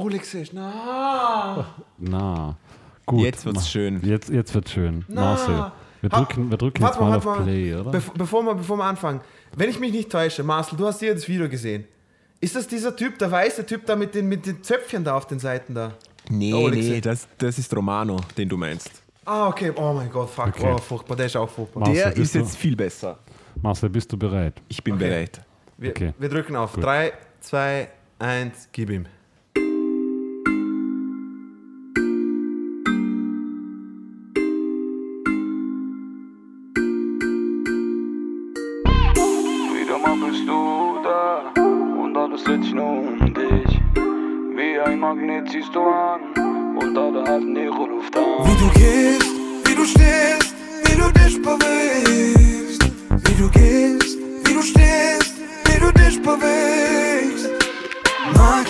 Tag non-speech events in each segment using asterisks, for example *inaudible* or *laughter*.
Olex ist, na. Na. Gut. Jetzt wird's schön. Jetzt, jetzt wird's schön. Na. Marcel. Wir Ha- drücken, wir drücken jetzt mal warte auf Play, oder? Bev bevor, wir, bevor wir anfangen. Wenn ich mich nicht täusche, Marcel, du hast dir das Video gesehen. Ist das dieser Typ, der weiße Typ da mit den, mit den Zöpfchen da auf den Seiten da? Nee, Oh, nee, das, das ist Romano, den du meinst. Ah, okay. Oh mein Gott, fuck. Okay. Oh, furchtbar. Der ist auch furchtbar. Marcel, Der bist ist du- jetzt viel besser. Marcel, bist du bereit? Ich bin Okay. bereit. Wir, okay. wir drücken auf. Gut. 3, 2, 1, gib ihm.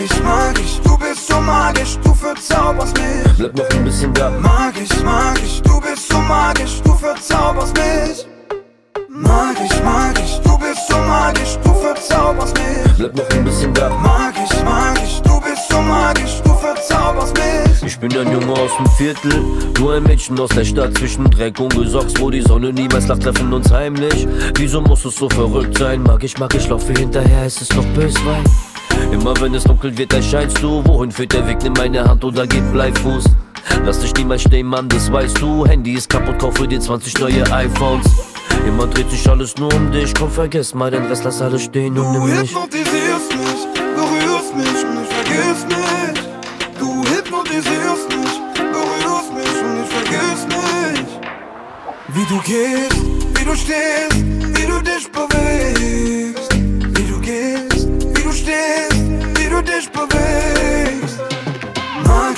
Magisch, magisch, du bist so magisch, du verzauberst mich. Bleib noch ein bisschen da. Magisch, magisch, du bist so magisch, du verzauberst mich. Magisch, magisch, du bist so magisch, du verzauberst mich. Bleib noch ein bisschen da. Magisch, magisch, du bist so magisch, du verzauberst mich. Ich bin ein Junge aus dem Viertel, nur ein Mädchen aus der Stadt zwischen Dreck und Gesocks, wo die Sonne niemals lacht, treffen uns heimlich. Wieso muss es so verrückt sein? Mag ich, mag ich, laufe hinterher, es ist doch Böswein. Immer wenn es dunkel wird, erscheinst du. Wohin führt der Weg? Nimm meine Hand oder gib Bleifuß. Lass dich niemals stehen, Mann, das weißt du. Handy ist kaputt, kaufe dir 20 neue iPhones. Immer dreht sich alles nur um dich. Komm, vergiss mal den Rest, lass alles stehen und Du nimm mich. hypnotisierst mich, berührst mich und ich vergiss mich. Du hypnotisierst mich, berührst mich und ich vergiss mich. Wie du gehst, wie du stehst, wie du dich bewegst.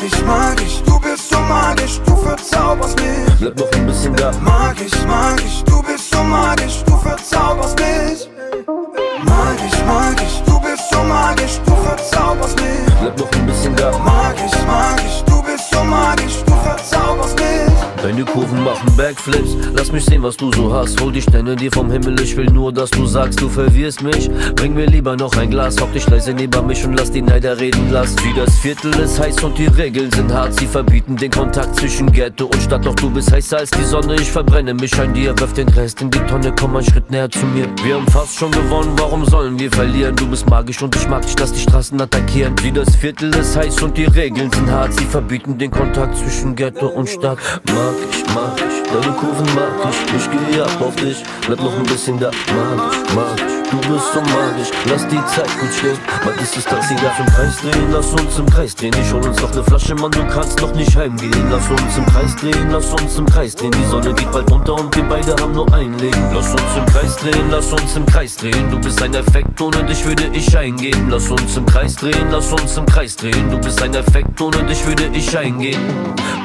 Magisch, magisch, du bist so magisch, du verzauberst mich. Bleib noch ein bisschen da. Magisch, magisch, du bist so magisch, du verzauberst mich. Magisch, magisch, du bist so magisch, du verzauberst mich. Bleib noch ein bisschen da. Magisch, magisch, mich. Deine Kurven machen Backflips. Lass mich sehen, was du so hast. Hol die Sterne dir vom Himmel. Ich will nur, dass du sagst, du verwirrst mich. Bring mir lieber noch ein Glas. Hock dich leise neben mich und lass die Neider reden. Lass wie das Viertel ist heiß und die Regeln sind hart. Sie verbieten den Kontakt zwischen Ghetto und Stadt. Doch du bist heißer als die Sonne. Ich verbrenne mich an dir. Wirf den Rest in die Tonne. Komm einen Schritt näher zu mir. Wir haben fast schon gewonnen. Warum sollen wir verlieren? Du bist magisch und ich mag dich. Lass die Straßen attackieren. Wie das Viertel ist heiß und die Regeln sind hart. Sie verbieten den Kontakt zwischen Ghetto und Stadt. Mag ich, mag ich, deine Kurven mag ich. Ich gehe ab auf dich, bleib noch ein bisschen da. Mag ich, mag ich, du bist so magisch. Lass die Zeit gut stehen. Mag ist das Taxi, darf im Kreis drehen. Lass uns im Kreis drehen. Ich hol uns noch ne Flasche, Mann, du kannst noch nicht heimgehen. Lass uns im Kreis drehen, lass uns im Kreis drehen. Die Sonne geht bald unter und wir beide haben nur ein Leben. Lass uns im Kreis drehen, lass uns im Kreis drehen. Du bist ein Effekt, ohne dich würde ich eingehen. Lass uns im Kreis drehen, lass uns im Kreis drehen. Du bist ein Effekt, ohne dich würde ich eingehen.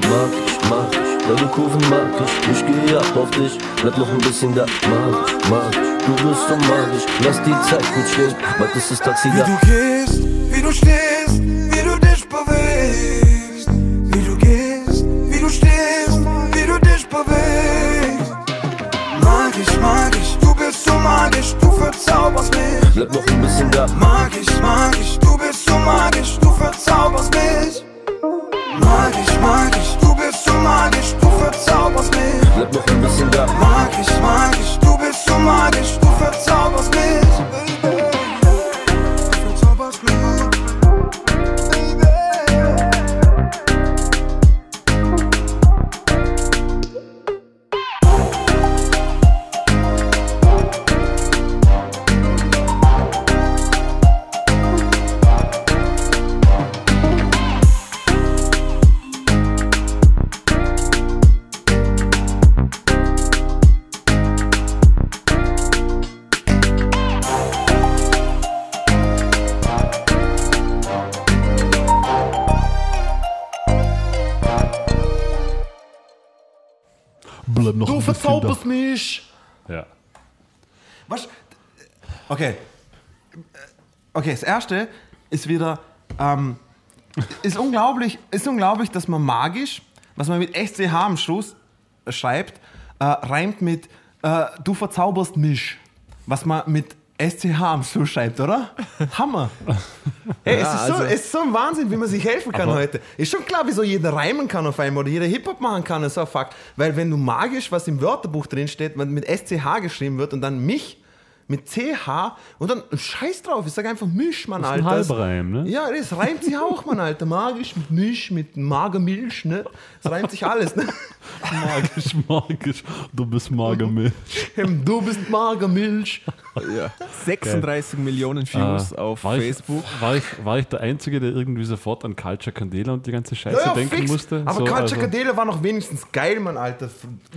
Mag ich, mag ich. Deine Kurven mag ich, ich gehe ab auf dich, bleib noch ein bisschen da, mag ich, mag ich, du bist so magisch, lass die Zeit gut stehen, bald ist das Taxi Wie da. du gehst, wie du stehst, wie du dich bewegst. Wie du gehst, wie du stehst, wie du dich bewegst. Magisch, magisch, du bist so magisch, du verzauberst mich. Bleib noch ein bisschen da, Magisch, magisch, du bist so magisch, das erste ist wieder, ähm, ist unglaublich, ist unglaublich, dass man magisch, was man mit SCH am Schluss schreibt, äh, reimt mit äh, du verzauberst mich. Was man mit SCH am Schluss schreibt, oder? Hammer. Hey, es, ist so, also- es ist so ein Wahnsinn, wie man sich helfen kann heute. Ist schon klar, wieso jeder reimen kann auf einmal oder jeder Hip-Hop machen kann, ist so ein Fakt. Weil wenn du magisch, was im Wörterbuch drin steht, wenn mit SCH geschrieben wird und dann mich mit CH und dann Scheiß drauf, ich sage einfach Misch, Mann, Das ist ein Alter. Halbreim, ne? Ja, das reimt sich auch, Mann, Alter. Magisch mit Misch, mit Magermilch, ne? Das reimt sich alles, ne? *laughs* Magisch, magisch. Du bist Magermilch. Du bist Magermilch. Ja. *laughs* 36 Millionen Views auf war Facebook. Ich, war, ich, war ich der Einzige, der irgendwie sofort an Culture Candela und die ganze Scheiße denken fix. musste? Aber So, Culture also- Candela war noch wenigstens geil, Mann, Alter.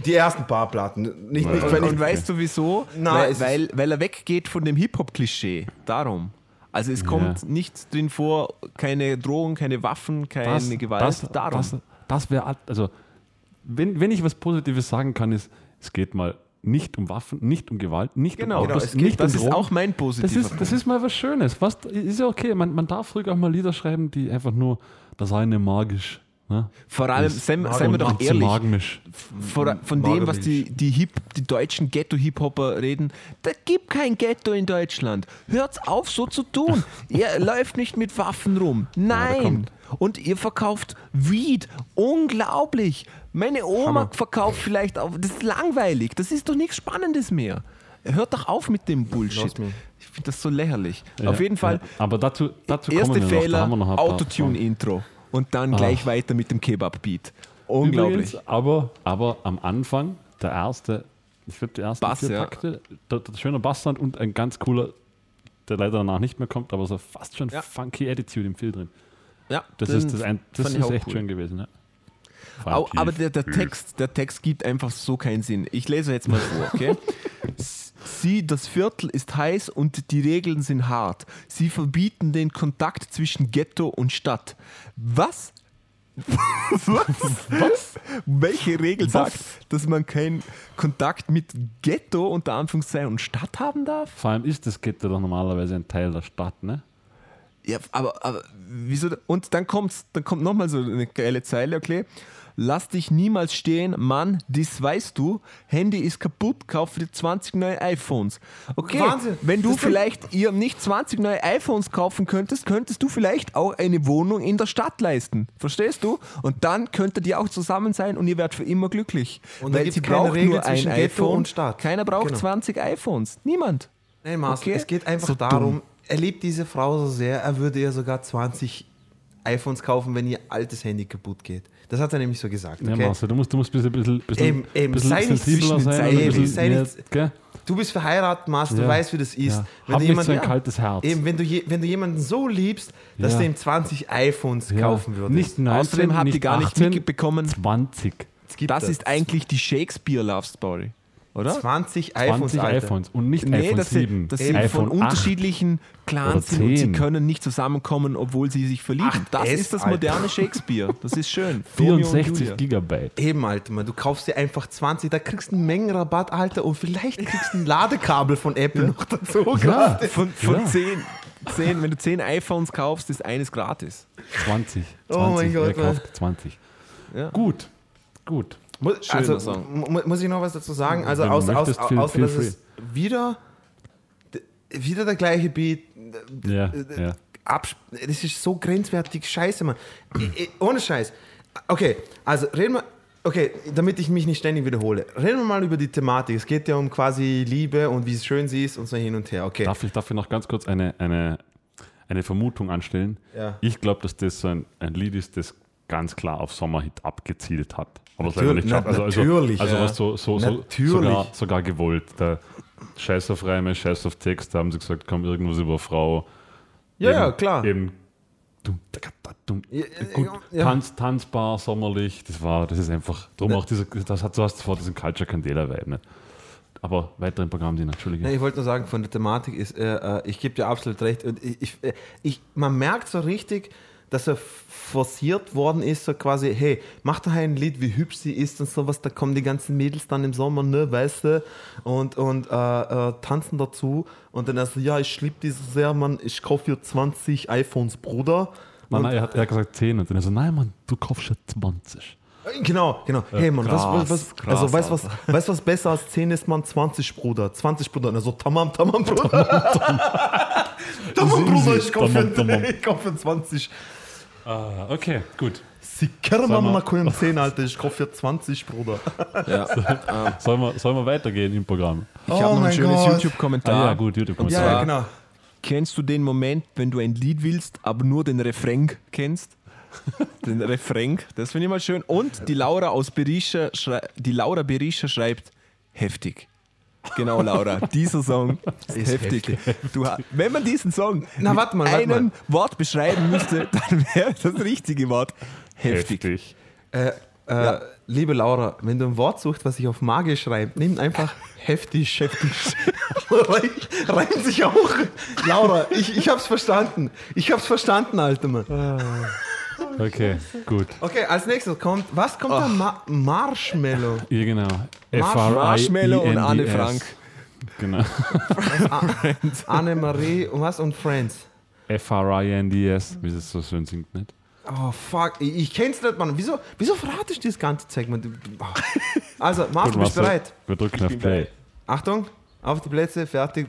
Die ersten paar Platten. Nicht, nicht, Und, wenn ich, und weißt du wieso? Nein, weil, weil, weil er weggeht von dem Hip-Hop-Klischee. Darum. Also es kommt Ja. nicht drin vor, keine Drogen, keine Waffen, keine das, Gewalt. Das, Darum. das, das wäre, also, wenn, wenn ich was Positives sagen kann, ist, es geht mal nicht um Waffen, nicht um Gewalt, nicht Genau, um genau, Autos, geht- nicht das um ist auch mein das positiver ist, das ist mal was Schönes. Was, ist ja okay, man, man darf ruhig auch mal Lieder schreiben, die einfach nur das eine magisch. Ne? Vor allem, seien, wir doch ehrlich, vor, von dem, was die, die, Hip, die deutschen Ghetto-Hip-Hopper reden, da gibt kein Ghetto in Deutschland. Hört's auf, so zu tun. *laughs* ihr läuft nicht mit Waffen rum. Nein. kommt- Und ihr verkauft Weed. Unglaublich. Meine Oma verkauft vielleicht auch. Das ist langweilig. Das ist doch nichts Spannendes mehr. Hört doch auf mit dem Bullshit. Ich finde das so lächerlich. Ja, Auf jeden Fall, ja. Aber dazu, dazu erste Fehler, haben wir noch ein paar- Autotune-Intro. Und dann gleich weiter mit dem Kebab-Beat. Unglaublich. Übrigens, aber, aber am Anfang, der erste, ich glaube, die ersten Bass, vier ja. Takte, der, der schöne Basssound und ein ganz cooler, der leider danach nicht mehr kommt, aber so fast schon Ja. funky Attitude im Film drin. Ja, Das ist, das ein, das ist echt cool. schön gewesen. Ja. Aber der, der, Text, der Text gibt einfach so keinen Sinn. Ich lese jetzt mal vor, okay? *laughs* Sie, das Viertel ist heiß und die Regeln sind hart. Sie verbieten den Kontakt zwischen Ghetto und Stadt. Was? Was? *laughs* Was? Welche Regel sagt, dass man keinen Kontakt mit Ghetto unter Anführungszeichen und Stadt haben darf? Vor allem ist das Ghetto doch normalerweise ein Teil der Stadt, ne? Ja, aber, aber wieso? Und dann, kommt's, dann kommt nochmal so eine geile Zeile, okay? Lass dich niemals stehen, Mann, das weißt du. Handy ist kaputt, kauf dir 20 neue iPhones. Okay, Wahnsinn. wenn du Das vielleicht ihr nicht 20 neue iPhones kaufen könntest, könntest du vielleicht auch eine Wohnung in der Stadt leisten. Verstehst du? Und dann könntet ihr auch zusammen sein und ihr werdet für immer glücklich. Und da Weil sie keine braucht Regel nur ein iPhone. und Stadt. Keiner braucht Genau. 20 iPhones. Niemand. Nein, Marcel, Okay. es geht einfach So dumm. darum, er liebt diese Frau so sehr, er würde ihr sogar 20 iPhones kaufen, wenn ihr altes Handy kaputt geht. Das hat er nämlich so gesagt. Ja, Okay? Marcel, du musst, du musst ein bisschen, bisschen, bisschen, Eben, eben, bisschen sei nicht sensibler sein. Bisschen sei nicht- gell? Du bist verheiratet, Marcel, du Ja. weißt, wie das ist. Ja. Wenn Hab du nicht so ein jemanden- kaltes Herz. Eben, wenn du, je, wenn du jemanden so liebst, dass Ja. du ihm 20 iPhones Ja. kaufen würdest. Nicht 19, Außerdem habt ihr nicht gar nicht 18, mitbekommen, 20. Es gibt Das ist eigentlich die Shakespeare-Love-Story, oder? 20 iPhones, 20 Alter. iPhones und nicht Nee, iPhone das 7. sind, das sind iPhone von 8. unterschiedlichen Clans sind und sie 10. können nicht zusammenkommen, obwohl sie sich verlieben. Ach, das das, ist das Alter. moderne Shakespeare. Das ist schön. *laughs* Romeo und 64 Julia. Gigabyte. Eben, Alter, man, du kaufst dir einfach 20, da kriegst du einen Mengenrabatt, Alter, und vielleicht kriegst du ein Ladekabel von Apple noch dazu. Ja, Von, von Ja. 10, 10, wenn du 10 iPhones kaufst, ist eines gratis. 20. 20. Oh mein Gott, Wer kauft 20? Ja. Gut. Gut. Muss, Schöner also, mu- muss ich noch was dazu sagen? Also, außer, möchtest, außer, feel- außer feel dass es wieder, wieder der gleiche Beat. Ja, ja. Das ist so grenzwertig scheiße, Mann. Ohne Scheiß. Okay, also reden wir. Okay, damit ich mich nicht ständig wiederhole. Reden wir mal über die Thematik. Es geht ja um quasi Liebe und wie schön sie ist und so hin und her. Okay. Darf ich, ich noch ganz kurz eine, eine, eine Vermutung anstellen? Ja. Ich glaube, dass das so ein, ein Lied ist, das ganz klar auf Sommerhit abgezielt hat. Aber es leider Natürlich, nicht na- Also, natürlich, also, also ja. so, so, so Natürlich. sogar, sogar gewollt. Der Scheiß auf Reime, Scheiß auf Text, da haben sie gesagt, komm, irgendwas über Frau. Ja, eben, ja, klar. Eben. Ja, Gut. Tanz, tanzbar, sommerlich, das war, das ist einfach, drum auch diese, das hat so hast vor diesen Culture Candela-Vibe, ne? Aber weiter im Programm, die. Nein, ich wollte nur sagen, von der Thematik ist, äh, äh, ich gebe dir absolut recht. Und ich, ich, äh, ich, man merkt so richtig, dass er forciert worden ist, so quasi, hey, mach doch ein Lied, wie hübsch sie ist und sowas, da kommen die ganzen Mädels dann im Sommer, ne, weißt du, und, und äh, äh, tanzen dazu. Und dann er so, ja, ich liebe diese sehr, Mann, ich kaufe dir 20 iPhones, Bruder. Nein, nein, er hat, er hat gesagt 10 und dann er so, nein, Mann, du kaufst schon 20. Genau, genau. Hey Mann, was, krass, was, krass, also weißt du was, weißt, was besser als 10 ist, man? 20 Bruder. 20 Bruder. Also tamam, tamam, Bruder. *laughs* tamam, Bruder, ich kaufe Tamam, tamam. *laughs* ich kaufe 20. Ah, okay, gut. Sie können Sag mal mal. können 10, Alter. Ich kaufe für 20, Bruder. *laughs* Sollen wir, sollen wir weitergehen im Programm? Ich Oh habe noch ein schönes. YouTube-Kommentar. Ah, ja, gut, YouTube kommt Ja, ja, genau. Kennst du den Moment, wenn du ein Lied willst, aber nur den Refrain kennst? den *laughs* Refrain, das finde ich mal schön. Und die Laura aus Berisha, schrei- die Laura Berisha schreibt heftig. Genau, Laura, dieser Song *laughs* ist, heftig. Du, ha- wenn man diesen Song Na, mit warte mal, warte einem mal. Wort beschreiben müsste, *laughs* dann wäre das richtige Wort heftig. Heftig. Äh, äh, Liebe Laura, wenn du ein Wort suchst, was sich auf Magier schreibt, nimm einfach *laughs* heftig, heftig. Reim- Reimt sich auch. Laura, ich, ich hab's verstanden. Ich hab's verstanden, Alter Mann. Okay, gut. Okay, als nächstes kommt, was kommt da? Ma Marshmallow. Ja, genau. Marshmallow und Anne F-R-I-E-N-D-S. Frank. Genau. *laughs* Annemarie und was? Und Friends. F-R-I-N-D-S, wie es so schön singt, nicht? Oh fuck, ich, ich kenn's nicht, Mann. Wieso, wieso verrate ich das ganze Zeug, Mann? Oh. Also, Gut, bist du bereit? Wir drücken auf Play. Achtung, auf die Plätze, fertig.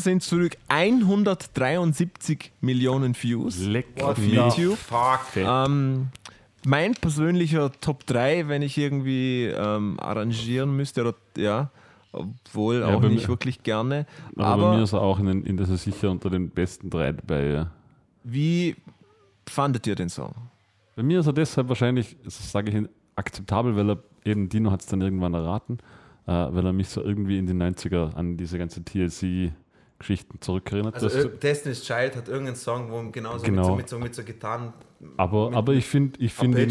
Wir sind zurück. 173 Millionen Views. Leck auf. YouTube. Ähm, mein persönlicher Top 3, wenn ich irgendwie ähm, arrangieren müsste, oder, ja, obwohl Ja, auch nicht mir- wirklich gerne. Aber, Aber, bei mir ist er auch in, den, in das ist sicher unter den besten drei dabei. Ja. wie fandet ihr den Song? Bei mir ist er deshalb wahrscheinlich, sage ich, akzeptabel, weil er eben, Dino hat es dann irgendwann erraten, äh, weil er mich so irgendwie in den 90er an diese ganze TLC-Geschichten zurückerinnert. Also Das- Ir- Destiny's Child hat irgendeinen Song, wo genauso Genau. mit, so, mit, so, mit so Gitarren aber, mit- aber ich finde, ich finde,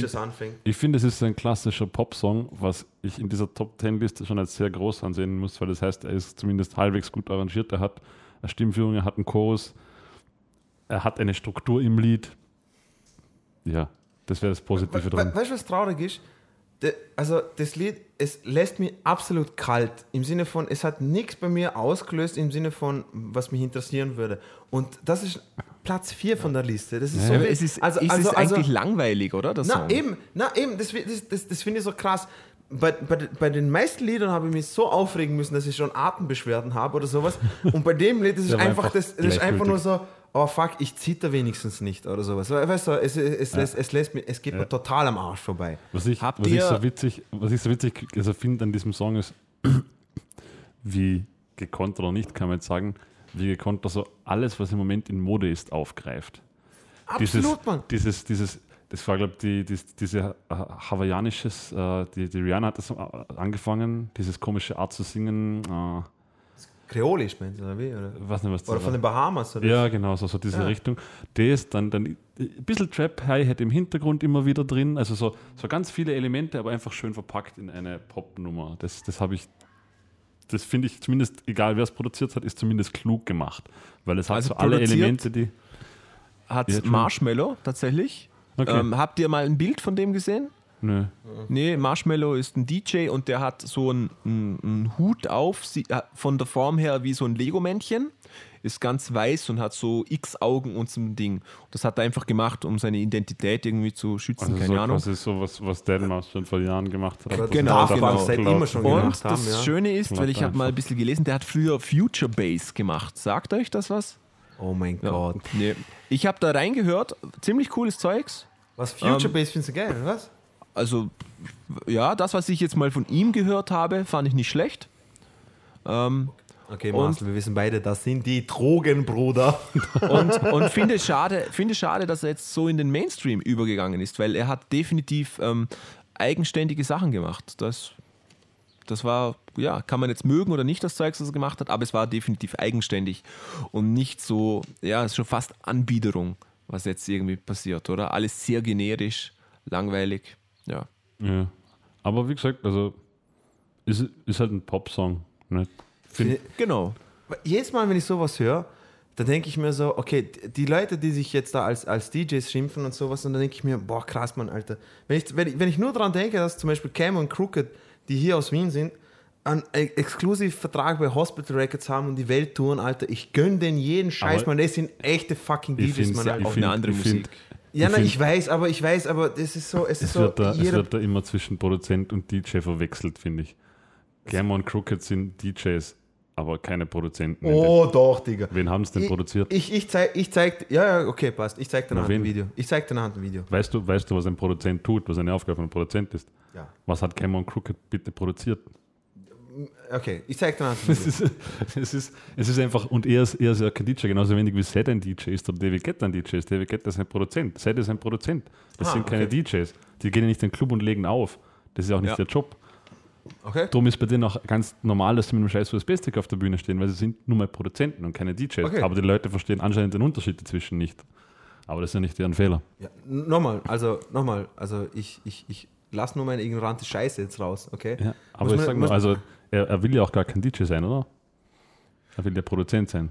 ich finde, es ist ein klassischer Popsong, was ich in dieser Top Ten Liste schon als sehr groß ansehen muss, weil das heißt, er ist zumindest halbwegs gut arrangiert, er hat eine Stimmführung, er hat einen Chorus, er hat eine Struktur im Lied. Ja, das wäre das Positive We- dran. we- Weißt du, was traurig ist? Also, das Lied, es lässt mich absolut kalt. Im Sinne von, es hat nichts bei mir ausgelöst, im Sinne von, was mich interessieren würde. Und das ist Platz 4 von der Liste. Das ist so Aber weh- es ist, also, ist also, es also, eigentlich langweilig, oder? Der Na Song? eben, na eben, das, das, das, das finde ich so krass. Bei, bei, bei den meisten Liedern habe ich mich so aufregen müssen, dass ich schon Atembeschwerden habe oder sowas. Und bei dem Lied, das ist *laughs* war einfach, einfach das, das ist einfach nur so, oh fuck, ich zitter wenigstens nicht oder sowas. We- Weißt du, es, es, lässt, es, lässt mir, es geht mir total am Arsch vorbei. Was ich, Habt was ich so witzig, was ich so witzig also finde an diesem Song ist, *clears throat* wie gekonnt oder nicht, kann man jetzt sagen, wie gekonnt er so alles, was im Moment in Mode ist, aufgreift. Absolut, dieses, Mann. Dieses, dieses, das war, glaube ich, die, die, diese äh, hawaiianisches, äh, die, die Rihanna hat das äh, angefangen, dieses komische Art zu singen, äh, Kreolisch, meinst du, oder wie? Oder, weiß nicht, was das oder von den Bahamas, oder? Ja, genau, so, so diese Ja. Richtung. Das dann, dann ein bisschen Trap Hi-Hat im Hintergrund immer wieder drin. Also so, so ganz viele Elemente, aber einfach schön verpackt in eine Popnummer. Das, das habe ich, das finde ich zumindest, egal wer es produziert hat, ist zumindest klug gemacht. Weil es hat Also so alle Elemente, die. Hat. Marshmallow tatsächlich. Okay. Ähm, habt ihr mal ein Bild von dem gesehen? Nö. Nee, Marshmallow ist ein DJ und der hat so einen, einen, einen Hut auf, äh, von der Form her wie so ein Lego-Männchen, ist ganz weiß und hat so X-Augen und so ein Ding. Das hat er einfach gemacht, um seine Identität irgendwie zu schützen, Also keine so Ahnung. quasi so was, was Deadmau5 schon vor Jahren gemacht hat. Das Genau, darf genau. seit immer schon Und gemacht haben. das Ja. Schöne ist, weil ich habe mal ein bisschen gelesen, der hat früher Future Bass gemacht. Sagt euch das was? Oh mein Ja. Gott. Nee. Ich habe da reingehört, ziemlich cooles Zeugs. Was Future Ähm, Bass findest du geil, oder was? Also, ja, das, was ich jetzt mal von ihm gehört habe, fand ich nicht schlecht. Ähm, Okay, Marcel, wir wissen beide, das sind die Drogenbruder. *laughs* und und *laughs* finde es schade, finde schade, dass er jetzt so in den Mainstream übergegangen ist, weil er hat definitiv ähm, eigenständige Sachen gemacht. Das, das war, ja, kann man jetzt mögen oder nicht, das Zeug, was er gemacht hat, aber es war definitiv eigenständig und nicht so, ja, es ist schon fast Anbiederung, was jetzt irgendwie passiert, oder? Alles sehr generisch, langweilig, ja. Ja. Aber wie gesagt, also ist, ist halt ein Popsong. Ne? Find, Genau. Jedes Mal, wenn ich sowas höre, da denke ich mir so, okay, die Leute, die sich jetzt da als, als DJs schimpfen und sowas, und dann denke ich mir, boah, krass, Mann, Alter. Wenn ich, wenn ich, wenn ich nur daran denke, dass zum Beispiel Cam und Crooked, die hier aus Wien sind, einen Ex- Exklusivvertrag bei Hospital Records haben und die Welt touren, Alter, ich gönne denen jeden Scheiß, Aber Mann. Das sind echte fucking DJs, Mann, Auf eine andere Musik. find- Ja, find- ich weiß, aber ich weiß, aber das ist so, es ist Es, so, wird da, es wird da immer zwischen Produzent und DJ verwechselt, finde ich. Gamma und Crooked sind DJs, aber keine Produzenten. oh doch, Digga. Wen haben es denn Ich- produziert? Ich, ich zeig, ich zeig, ja, ja, okay, passt. Ich zeig dir Na, nachher ein? Video. Ich zeig dir nachher ein Video. Weißt du, weißt du, was ein Produzent tut, was eine Aufgabe von einem Produzent ist? Ja. Was hat und Crooked bitte produziert? Okay, ich zeig dir ein *laughs* Es ist, es, ist, es ist einfach, und er ist, er ist ja kein DJ, genauso wenig wie Seth ein DJ ist oder David Guetta ein DJ ist. David Guetta ist ein Produzent, Seth ist ein Produzent. Das Ah, sind keine DJs. Die gehen ja nicht in den Club und legen auf. Das ist auch nicht Ja. der Job. Okay? Darum ist bei denen auch ganz normal, dass sie mit einem scheiß USB-Stick auf der Bühne stehen, weil sie sind nur mal Produzenten und keine DJs. Okay. Aber die Leute verstehen anscheinend den Unterschied dazwischen nicht. Aber das ist ja nicht deren Fehler. Ja, nochmal, also nochmal, also ich, ich, ich lass nur meine ignorante Scheiße jetzt raus, okay? Ja, aber Muss ich sag mal, also er, er will ja auch gar kein DJ sein, oder? Er will ja Produzent sein.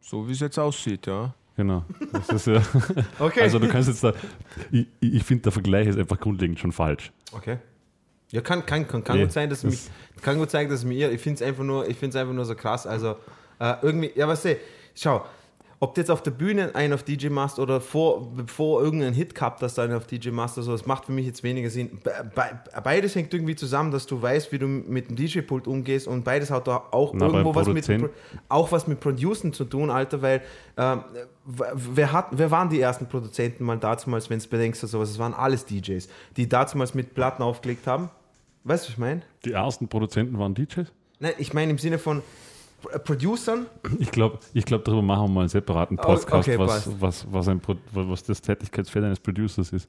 So wie es jetzt aussieht, ja. Genau. Das ist ja, *laughs* *laughs* Okay. Also du kannst jetzt da, ich, ich finde der Vergleich ist einfach grundlegend schon falsch. okay. Ja, kann, kann, kann, kann Nee, gut sein, dass es mich, kann gut sein, dass mir, ich finde es einfach nur, ich finde es einfach nur so krass, also äh, irgendwie, ja, was du, schau, ob du jetzt auf der Bühne einen auf DJ machst oder vor, bevor irgendein Hit gehabt hast, einen auf DJ machst oder so, das macht für mich jetzt weniger Sinn. Be be beides hängt irgendwie zusammen, dass du weißt, wie du mit dem DJ-Pult umgehst und beides hat da auch Na, irgendwo was mit, auch was mit Producen zu tun, Alter, weil ähm, wer, hat, wer waren die ersten Produzenten mal damals, wenn du bedenkst oder sowas? Es waren alles DJs, die damals mit Platten aufgelegt haben. Weißt du, was ich meine? Die ersten Produzenten waren DJs? Nein, ich meine im Sinne von Producern. Ich glaube, ich glaub, darüber machen wir mal einen separaten Oh, Podcast, okay, was, was, was, ein, was das Tätigkeitsfeld eines Producers ist.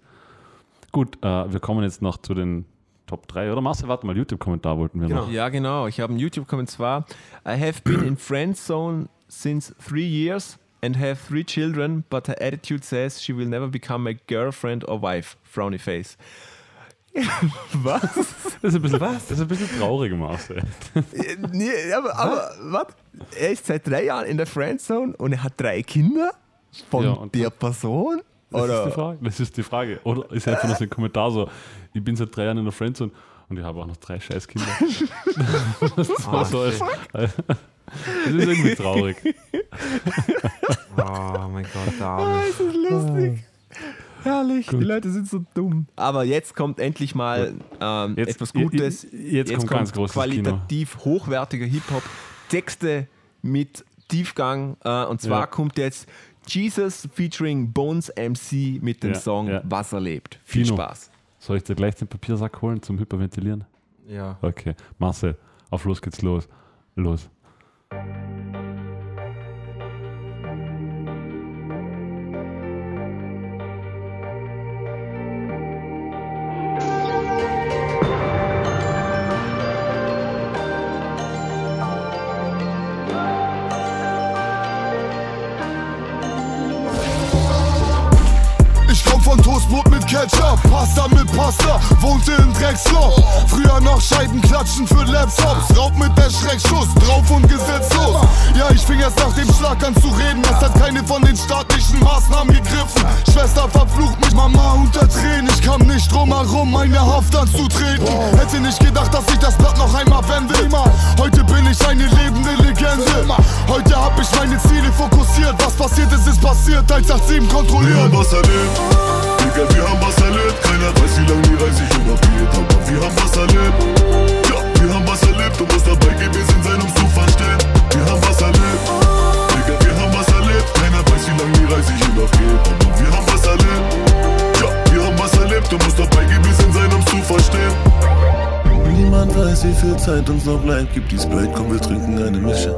Gut, äh, wir kommen jetzt noch zu den Top 3. Oder Marcel, warte mal, YouTube-Kommentar wollten wir Genau. noch. Ja, genau. Ich habe einen YouTube-Comment zwar. I have been in friend zone since three years and have three children, but her attitude says she will never become my girlfriend or wife. Frowny face. *laughs* Was? Das ist ein bisschen, das ist ein bisschen traurig, Marcel. Äh, nee, aber, aber was? Er ist seit drei Jahren in der Friendzone und er hat drei Kinder von Ja, der Person? Das ist die Oder? Frage. Das ist die Frage. Oder ist einfach nur so ein Kommentar so, ich bin seit drei Jahren in der Friendzone und ich habe auch noch drei Scheißkinder. *laughs* das, war so als, *laughs* das ist irgendwie traurig. Oh mein Gott, David. Das ist lustig. Herrlich, die Leute sind so dumm. Aber jetzt kommt endlich mal ähm, Jetzt- etwas Gutes. jetzt kommt ganz großes qualitativ hochwertiger Hip-Hop. Texte mit Tiefgang. Äh, und zwar Ja. kommt jetzt Jesus featuring Bones MC mit dem Ja, Song ja. Was er lebt. Viel Kino. Spaß. Soll ich dir gleich den Papiersack holen zum Hyperventilieren? Ja. Okay, Marcel, auf los geht's los. Los. Von Toastbrot mit Ketchup, Pasta mit Pasta, wohnte in Drecksloch. Früher noch Scheiben klatschen für Laptops, Raub mit der Schreckschuss, drauf und gesetzlos. Ja, ich fing erst nach dem Schlag an zu reden, es hat keine von den staatlichen Maßnahmen gegriffen. Schwester verflucht mich, Mama unter Tränen, ich kam nicht drum herum, meine Haft anzutreten. Hätte nicht gedacht, dass ich das Blatt noch einmal wende. Heute bin ich eine lebende Legende. Heute hab ich meine Ziele fokussiert, was passiert ist, ist passiert, 187 kontrolliert. Haben was erlebt, Digga, wir haben was erlebt. Keiner weiß, wie lange die Reise schon noch geht, aber wir haben was erlebt. Ja, wir haben was erlebt, du musst dabei gewesen sein, um's zu verstehen. Wir haben was erlebt, Digga, wir haben was erlebt. Keiner weiß, wie lange die Reise hier noch geht, aber wir haben was erlebt. Ja, wir haben was erlebt, du musst dabei gewesen sein, um's zu verstehen. Niemand weiß, wie viel Zeit uns noch bleibt. Gib die Sprite, komm, wir trinken eine Mische.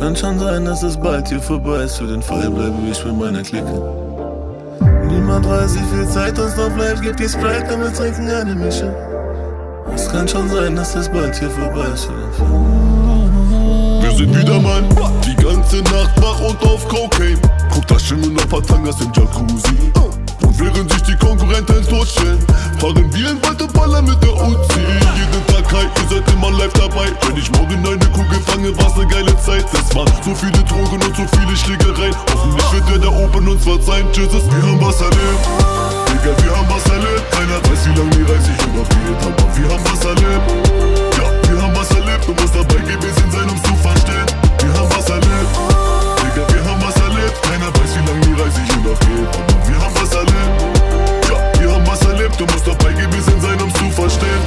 Kann schon sein, dass es bald hier vorbei ist. Für den Fall bleibe ich mit meiner Clique. Niemand weiß, wie viel Zeit uns noch bleibt. Gib die Sprite, wir trinken eine Mische. Es kann schon sein, dass es bald hier vorbei ist. Wir sind wieder Mann, die ganze Nacht wach und auf Cocaine. Guck das Schwimmen auf Patangas im Jacuzzi. Und während sich die Konkurrenten totstellen, fahren wir in Wald und ballern mit der Uzi. Jeden Tag high, ihr seid immer live dabei. Wenn ich morgen eine Kugel fange, war's ne geile Zeit. Es waren so viele Drogen und so viele Schlägereien. Hoffentlich wird der da oben uns verzeihen. Tschüss, wir haben was erlebt. Digga, wir haben was erlebt. Keiner weiß, wie lange die Reise noch geht, aber wir haben was erlebt. Ja, wir haben was erlebt. Du musst dabei gewesen sein, um's zu verstehen. Wir haben was erlebt. Digga, wir haben was erlebt. Keiner weiß, wie lange die Reise noch geht, aber wir haben was erlebt. Erlebt. Du musst dabei gewesen sein, um's zu verstehen.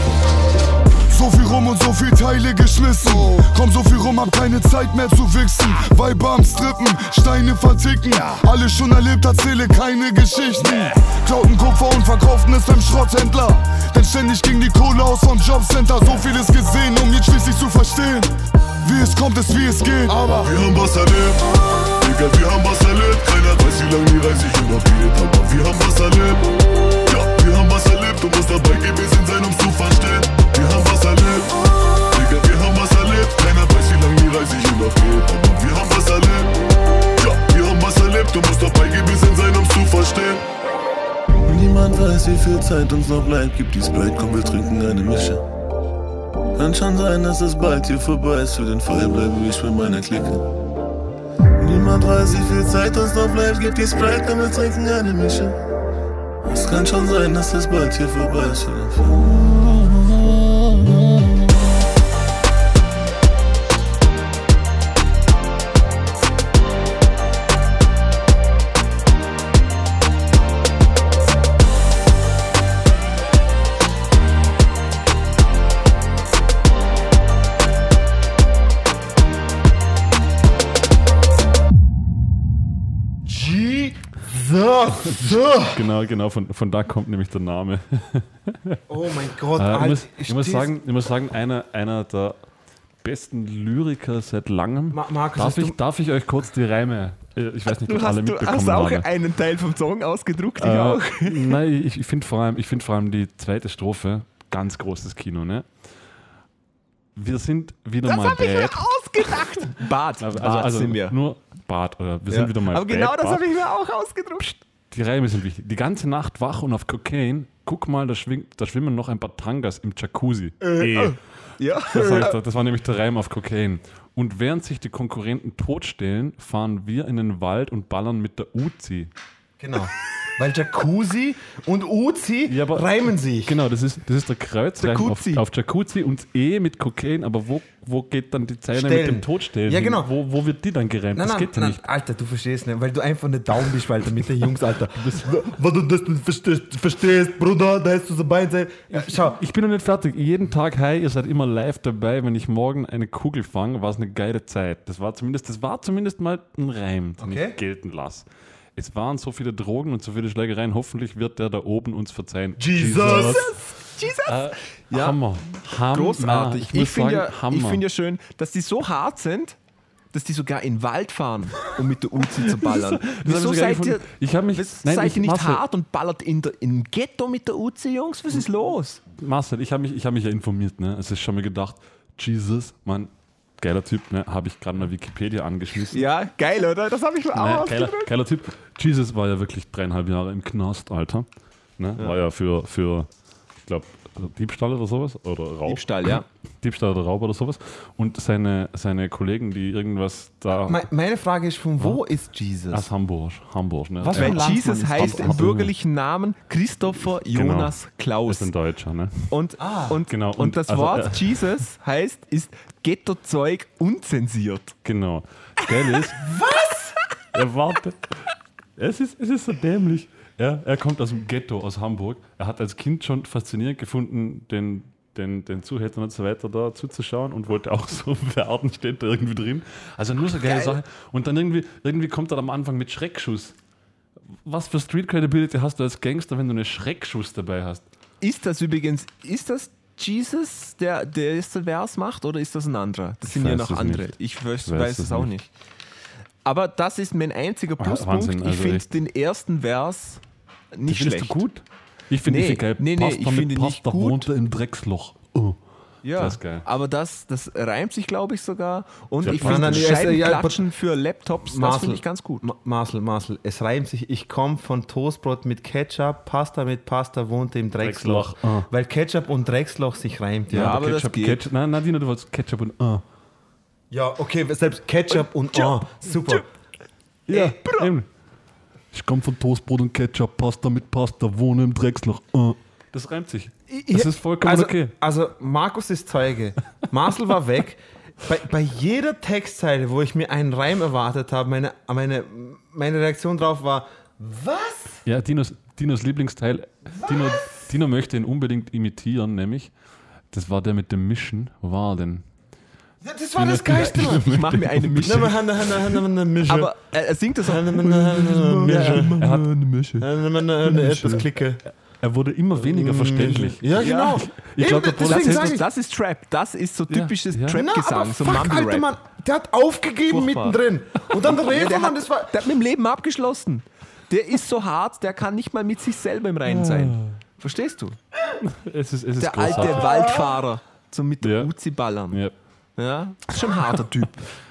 So viel rum und so viel Teile geschmissen. Komm so viel rum, hab keine Zeit mehr zu wichsen. Weiber am Strippen, Steine verticken. Alles schon erlebt, erzähle keine Geschichten. Klauten Kupfer und verkauften es beim Schrotthändler. Denn ständig ging die Kohle aus vom Jobcenter. So vieles gesehen, um jetzt schließlich zu verstehen. Wie es kommt, ist wie es geht. Aber Wir haben was erlebt. Digga, wir haben was erlebt. Keiner weiß, wie lange die Reise hier noch geht, aber wir haben was erlebt. Wir haben was erlebt. Du musst dabei gewesen sein, um's zu verstehen. Wir haben was erlebt. Digga, wir haben was erlebt. Keiner weiß, wie lange die Reise hier noch geht, aber wir haben was erlebt. Ja, wir haben was erlebt. Du musst dabei gewesen sein, um's zu verstehen. Niemand weiß, wie viel Zeit uns noch bleibt. Gib die Sprite, komm, wir trinken eine Mische. Kann schon sein, dass es bald hier vorbei ist. Für den Fall bleibe ich mit meiner Clique. Niemand weiß, wie viel Zeit uns noch bleibt. Gib die Sprite, komm, wir trinken eine Mische. Kann schon sein, dass es bald hier vorbei ist. *laughs* Genau, genau, von, von da kommt nämlich der Name. *laughs* Oh mein Gott, Äh, ich, Alter, muss, ich, muss sagen, ich muss sagen, einer, einer der besten Lyriker seit langem. Ma- Markus, darf, ich, du- darf ich euch kurz die Reime? äh, Ich weiß nicht, Du ob alle du mitbekommen hast auch haben. einen Teil vom Song ausgedruckt, ich Äh, auch. *laughs* Nein, ich, ich finde vor, allem- ich find vor allem die zweite Strophe ganz großes Kino. Ne? Wir sind wieder Das mal habe ich mir bad. ausgedacht. Bad, Also, Bad also, also sind wir. nur Bad. Oder wir Ja. sind wieder mal Aber bad, genau das Bad. habe ich mir auch ausgedruckt. Die Reime sind wichtig. Die ganze Nacht wach und auf Kokain. Guck mal, da, schwing, da schwimmen noch ein paar Tangas im Jacuzzi. eh. Ja. Das, heißt, das war nämlich der Reim auf Kokain. Und während sich die Konkurrenten totstellen, fahren wir in den Wald und ballern mit der Uzi. Genau. Weil Jacuzzi und Uzi Ja, reimen sich. Genau, das ist, das ist der Kreuzreim auf, Jacuzzi. auf Jacuzzi und E mit Kokain. Aber wo, wo geht dann die Zeile mit Stellen. dem Todstellen? Ja, genau. Wo, wo wird die dann gereimt? Nein, das nein, geht ja nein, nicht. Alter, du verstehst nicht, weil du einfach nicht down bist, Alter, mit den Jungs, Alter. *laughs* Wenn du das nicht verstehst, verstehst, Bruder, da hättest du so Bein sein. Ja, schau, Ich bin noch nicht fertig. Jeden Tag, hi, ihr seid immer live dabei. Wenn ich morgen eine Kugel fange, war es eine geile Zeit. Das war zumindest, das war zumindest mal ein Reim, den Okay. ich gelten lasse. Es waren so viele Drogen und so viele Schlägereien. Hoffentlich wird der da oben uns verzeihen. Jesus. Jesus. Äh, Ja. Hammer. Hammer. Großartig. Ich Ich, finde ja, find ja schön, dass die so hart sind, dass die sogar in den Wald fahren, um mit der Uzi zu ballern. *laughs* ich Wieso seid gefunden. ihr, Ich mich- nein, seid ich- ihr nicht Marcel- hart und ballert in der, im Ghetto mit der Uzi, Jungs? Was ist los? Marcel, ich habe mich, ich hab mich ja informiert. Ne? Es ist schon mal gedacht, Jesus, Mann, geiler Typ, ne? habe ich gerade mal Wikipedia angeschmissen. Ja, geil, oder? Das habe ich mir Ne, auch geiler, geiler Typ. Jesus war ja wirklich dreieinhalb Jahre im Knast, Alter. Ne? War ja für, für ich glaube, Diebstahl oder sowas. Oder Raub. Diebstahl, ja. *clears throat* Diebstahl oder Raub oder sowas. Und seine, seine Kollegen, die irgendwas da. Me- Meine Frage ist, von wo ist Jesus? aus Hamburg. Hamburg, ne? Was für ja, ein Weil Jesus ist heißt das? im bürgerlichen Namen Christopher Jonas ist Klaus. ein Deutscher, ne? Und, und, genau. und, Und das also, Wort äh, *laughs* Jesus heißt, ist Ghetto-Zeug unzensiert. Genau. Das Geile ist. Was? Ja, warte. Es ist, es ist so dämlich. Er, er kommt aus dem Ghetto, aus Hamburg. Er hat als Kind schon faszinierend gefunden, den, den, den Zuhältern und so weiter da zuzuschauen und wollte auch so *laughs* werden, steht da irgendwie drin. Also nur so geile Sache. Und dann irgendwie, irgendwie kommt er am Anfang mit Schreckschuss. Was für Street Credibility hast du als Gangster, wenn du eine Schreckschuss dabei hast? Ist das übrigens, ist das Jesus, der, der den Vers macht, oder ist das ein anderer? Das sind ja noch andere. nicht. Ich weiß, weiß weiß es es auch nicht. nicht. Aber das ist mein einziger Pluspunkt. Wahnsinn, ich also finde echt. den ersten Vers nicht Findest schlecht. du gut? Ich finde Nee, geil. nee, nee, Pasta ich mit finde nicht Pasta gut. wohnte im Drecksloch. Oh. Ja, Das ist geil. aber das, das reimt sich, glaube ich, sogar. Und Ja, ich finde nein, ja, Scheibenklatschen für Laptops, das Marcel. finde ich ganz gut. Ma- Marcel, Marcel, es reimt sich. Ich komme von Toastbrot mit Ketchup, Pasta mit Pasta wohnte im Drecksloch. Drecksloch, ah. Weil Ketchup und Drecksloch sich reimt, ja. Ja, aber das Ketchup, geht. Ketchup, nein, Nadine, du wolltest Ketchup und ah. Ja, okay, selbst Ketchup und oh, super. Ja, eben. Ich komme von Toastbrot und Ketchup, Pasta mit Pasta, wohne im Drecksloch. ah. Das reimt sich. Das ist vollkommen also, okay. Also, Markus ist Zeuge. Marcel war weg. Bei, bei jeder Textzeile, wo ich mir einen Reim erwartet habe, meine, meine, meine Reaktion drauf war, was? Ja, Dinos, Dinos Lieblingsteil. Dino, Dino möchte ihn unbedingt imitieren, nämlich. Das war der mit dem Mischen. Wo war er denn? Das war das Geilste, Mann. Ich mache mir eine Mische. Aber er, er singt das auch. Er hat, Hanna, Hanna, etwas klicke. er wurde immer weniger verständlich. Ja, genau. Ich glaube, Das, ich- das ist Trap. Das ist so typisches ja. Trap-Gesang, so Mumble-Rap. Mann. Der hat aufgegeben Furchtbar. mittendrin. Und dann der Ja, hat, das war... der hat mit dem Leben abgeschlossen. Der ist so hart, der kann nicht mal mit sich selber im Reinen sein. Verstehst du? Es ist, es ist Der alte großartig. Waldfahrer, so mit der Ja. Uzi ballern. Ja. Ja, ist schon ein harter *laughs* Typ.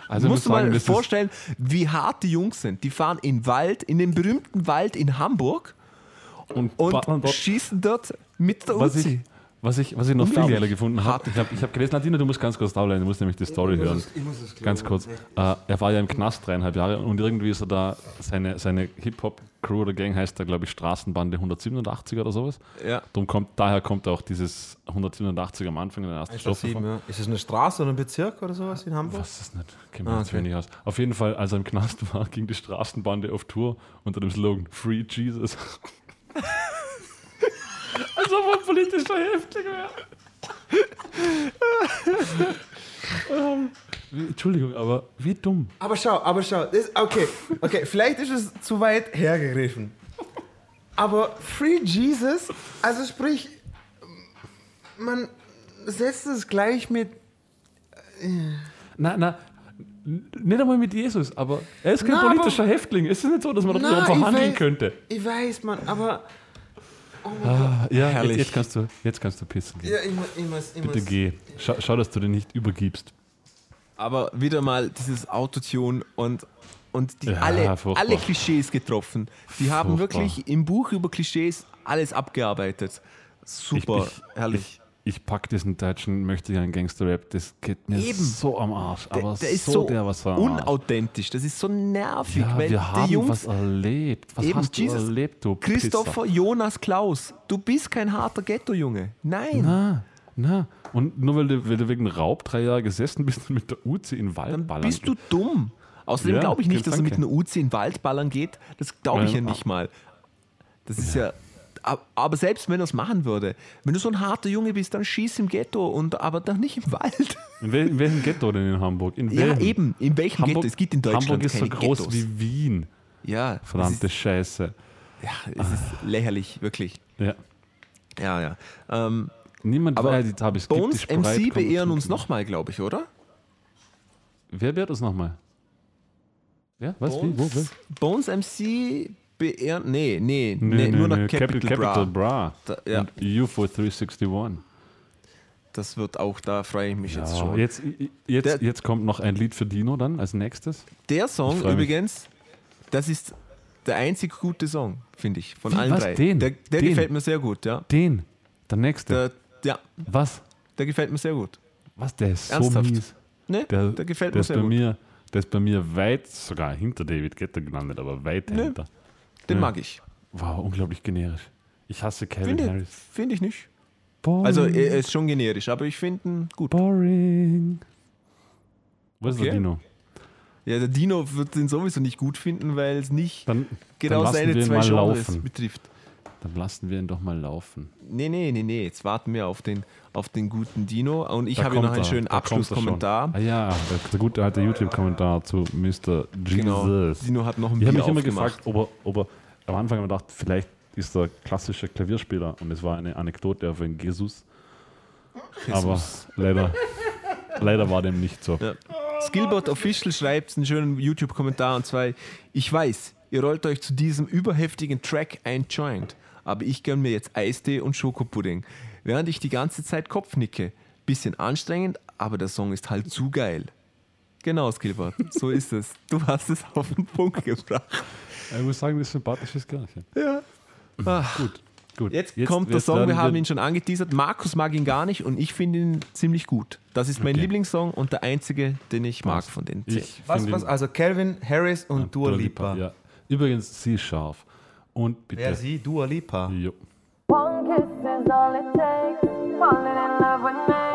Also du musst sagen, mal vorstellen, wie hart die Jungs sind. Die fahren in den Wald, in den berühmten Wald in Hamburg Und, und schießen dort mit der was Uzi. ich, was ich, was ich noch viel geiler gefunden habe, ich habe ich hab gelesen, Nadine, du musst ganz kurz da bleiben, du musst nämlich die Story hören. ganz kurz. Äh, er war ja im Knast dreieinhalb Jahre und irgendwie ist er da, seine, seine Hip-Hop-Crew oder Gang heißt da, glaube ich, Straßenbande 187 oder sowas. Ja. Drum kommt, daher kommt auch dieses 187 am Anfang in der ersten vor. ja. Ist es eine Straße oder ein Bezirk oder sowas in Hamburg? Was ist nicht? Kennt Ah, man okay. wenig aus. Auf jeden Fall, als er im Knast *laughs* war, ging die Straßenbande auf Tour unter dem Slogan Free Jesus. Als ob er ein politischer Häftling wäre. *laughs* *laughs* Ähm, Entschuldigung, aber wie dumm. Aber schau, aber schau. Das, okay, okay, vielleicht ist es zu weit hergegriffen. Aber Free Jesus, also sprich, man setzt es gleich mit Na, na, n- nicht einmal mit Jesus, aber er ist kein Na, aber- politischer Häftling. Es ist nicht so, dass man Na, darüber ich verhandeln weiß- könnte. Ich weiß, Mann, aber. Ah, ja, jetzt, Herrlich. jetzt, kannst du, jetzt kannst du pissen gehen. Ja, ich. Ich muss, ich Bitte muss. geh. Schau, schau, dass du den nicht übergibst. Aber wieder mal dieses Autotune und, und die Ja, alle, furchtbar. alle Klischees getroffen. Die haben Furchtbar. wirklich im Buch über Klischees alles abgearbeitet. Super, Ich- ich- herrlich. Ich pack diesen deutschen möchte einen Gangster-Rap, das geht mir Eben. so am Arsch. Der, Aber der ist so, so der was unauthentisch, das ist so nervig, Ja, weil wir die haben Jungs, was erlebt. Was Eben, hast Jesus. du erlebt, du Christopher Jonas Klaus, du bist kein harter Ghetto-Junge. Nein. Na, na. Und nur weil du, weil du wegen Raub drei Jahre gesessen bist und mit der Uzi in den Wald Dann ballern. bist du dumm. Außerdem Ja, glaube ich nicht, dass er mit einer Uzi in den Wald ballern geht. Das glaube ich ja nicht mal. Das ist ja. ab- Aber selbst wenn er es machen würde, wenn du so ein harter Junge bist, dann schieß im Ghetto und aber dann nicht im Wald. In, wel, in welchem Ghetto denn in Hamburg? In Ja, eben. In welchem Hamburg, Ghetto? Es gibt in Deutschland Hamburg ist so groß Ghettos. wie Wien. Ja, Verdammte Es Scheiße. ist, ja, es ist lächerlich, wirklich. Ja. Ja, ja. Ähm, Niemand aber ja die Tabis. Gib Bones MC beehren uns nochmal, glaube ich, oder? Wer wird das nochmal? Wer? Was? Wie? Wo? Wer? Bones MC beehren. Nee, nee, Nö, nee nö, nur noch nö, Capital, Capital Bra. Bra. Da- ja. Und UFO 361. Das wird auch, da freue ich mich jetzt Ja, schon. jetzt, jetzt, Der- jetzt kommt noch ein Lied für Dino dann als nächstes. Der Ich Song freu mich. übrigens, das ist der einzig gute Song, finde ich, von Wie, allen was? drei. Den? Der, der Den? gefällt mir sehr gut, ja. Den. Der nächste. Der, ja, Was? der gefällt mir sehr gut. Was? Der ist Ernsthaft? so mies. Ne? Der, Der, gefällt der mir ist sehr bei gut. mir, Der ist bei mir weit, sogar hinter David Guetta gelandet, aber weit Nö. hinter. Den Ja. mag ich. Wow, unglaublich generisch. Ich hasse Calvin Finde Harris. find ich nicht. Boring. Also er ist schon generisch, aber ich finde ihn gut. Boring. Wo ist Okay. der Dino? Ja, der Dino wird den sowieso nicht gut finden, weil es nicht Dann, genau dann seine zwei Genres betrifft. Dann lassen wir ihn doch mal laufen. Nee, nee, nee, nee. Jetzt warten wir auf den, auf den guten Dino. Und ich habe noch einen er, schönen. Abschlusskommentar. Ah ja, der, gute alte YouTube-Kommentar zu Mr. Genau. Jesus. Dino hat noch ein Ich habe mich immer gefragt, ob er, ob er am Anfang ich gedacht, vielleicht ist er klassischer Klavierspieler und es war eine Anekdote auf einen Jesus. Aber leider, leider war dem nicht so. Ja. Skillbot Official schreibt einen schönen YouTube-Kommentar und zwar: Ich weiß, ihr rollt euch zu diesem überheftigen Track ein Joint, aber ich gönn mir jetzt Eistee und Schokopudding, während ich die ganze Zeit Kopfnicke. Bisschen anstrengend, aber der Song ist halt zu geil. Genau, Skillbot, so ist es. Du hast es auf den Punkt gebracht. Ich muss sagen, das ist ein sympathisches Kerlchen. Ja. Ach, Gut, gut. Jetzt, kommt der jetzt Song, wir haben ihn schon angeteasert. Markus mag ihn gar nicht und ich finde ihn ziemlich gut. Das ist mein Okay. Lieblingssong und der einzige, den ich mag von den zehn. Ich Was, was? Also Calvin Harris und Dua Dua Lipa. Ja. Übrigens, sie ist scharf. Und bitte. Wer sie? Dua Lipa. Jo. One kiss is all it takes. Falling in love with me.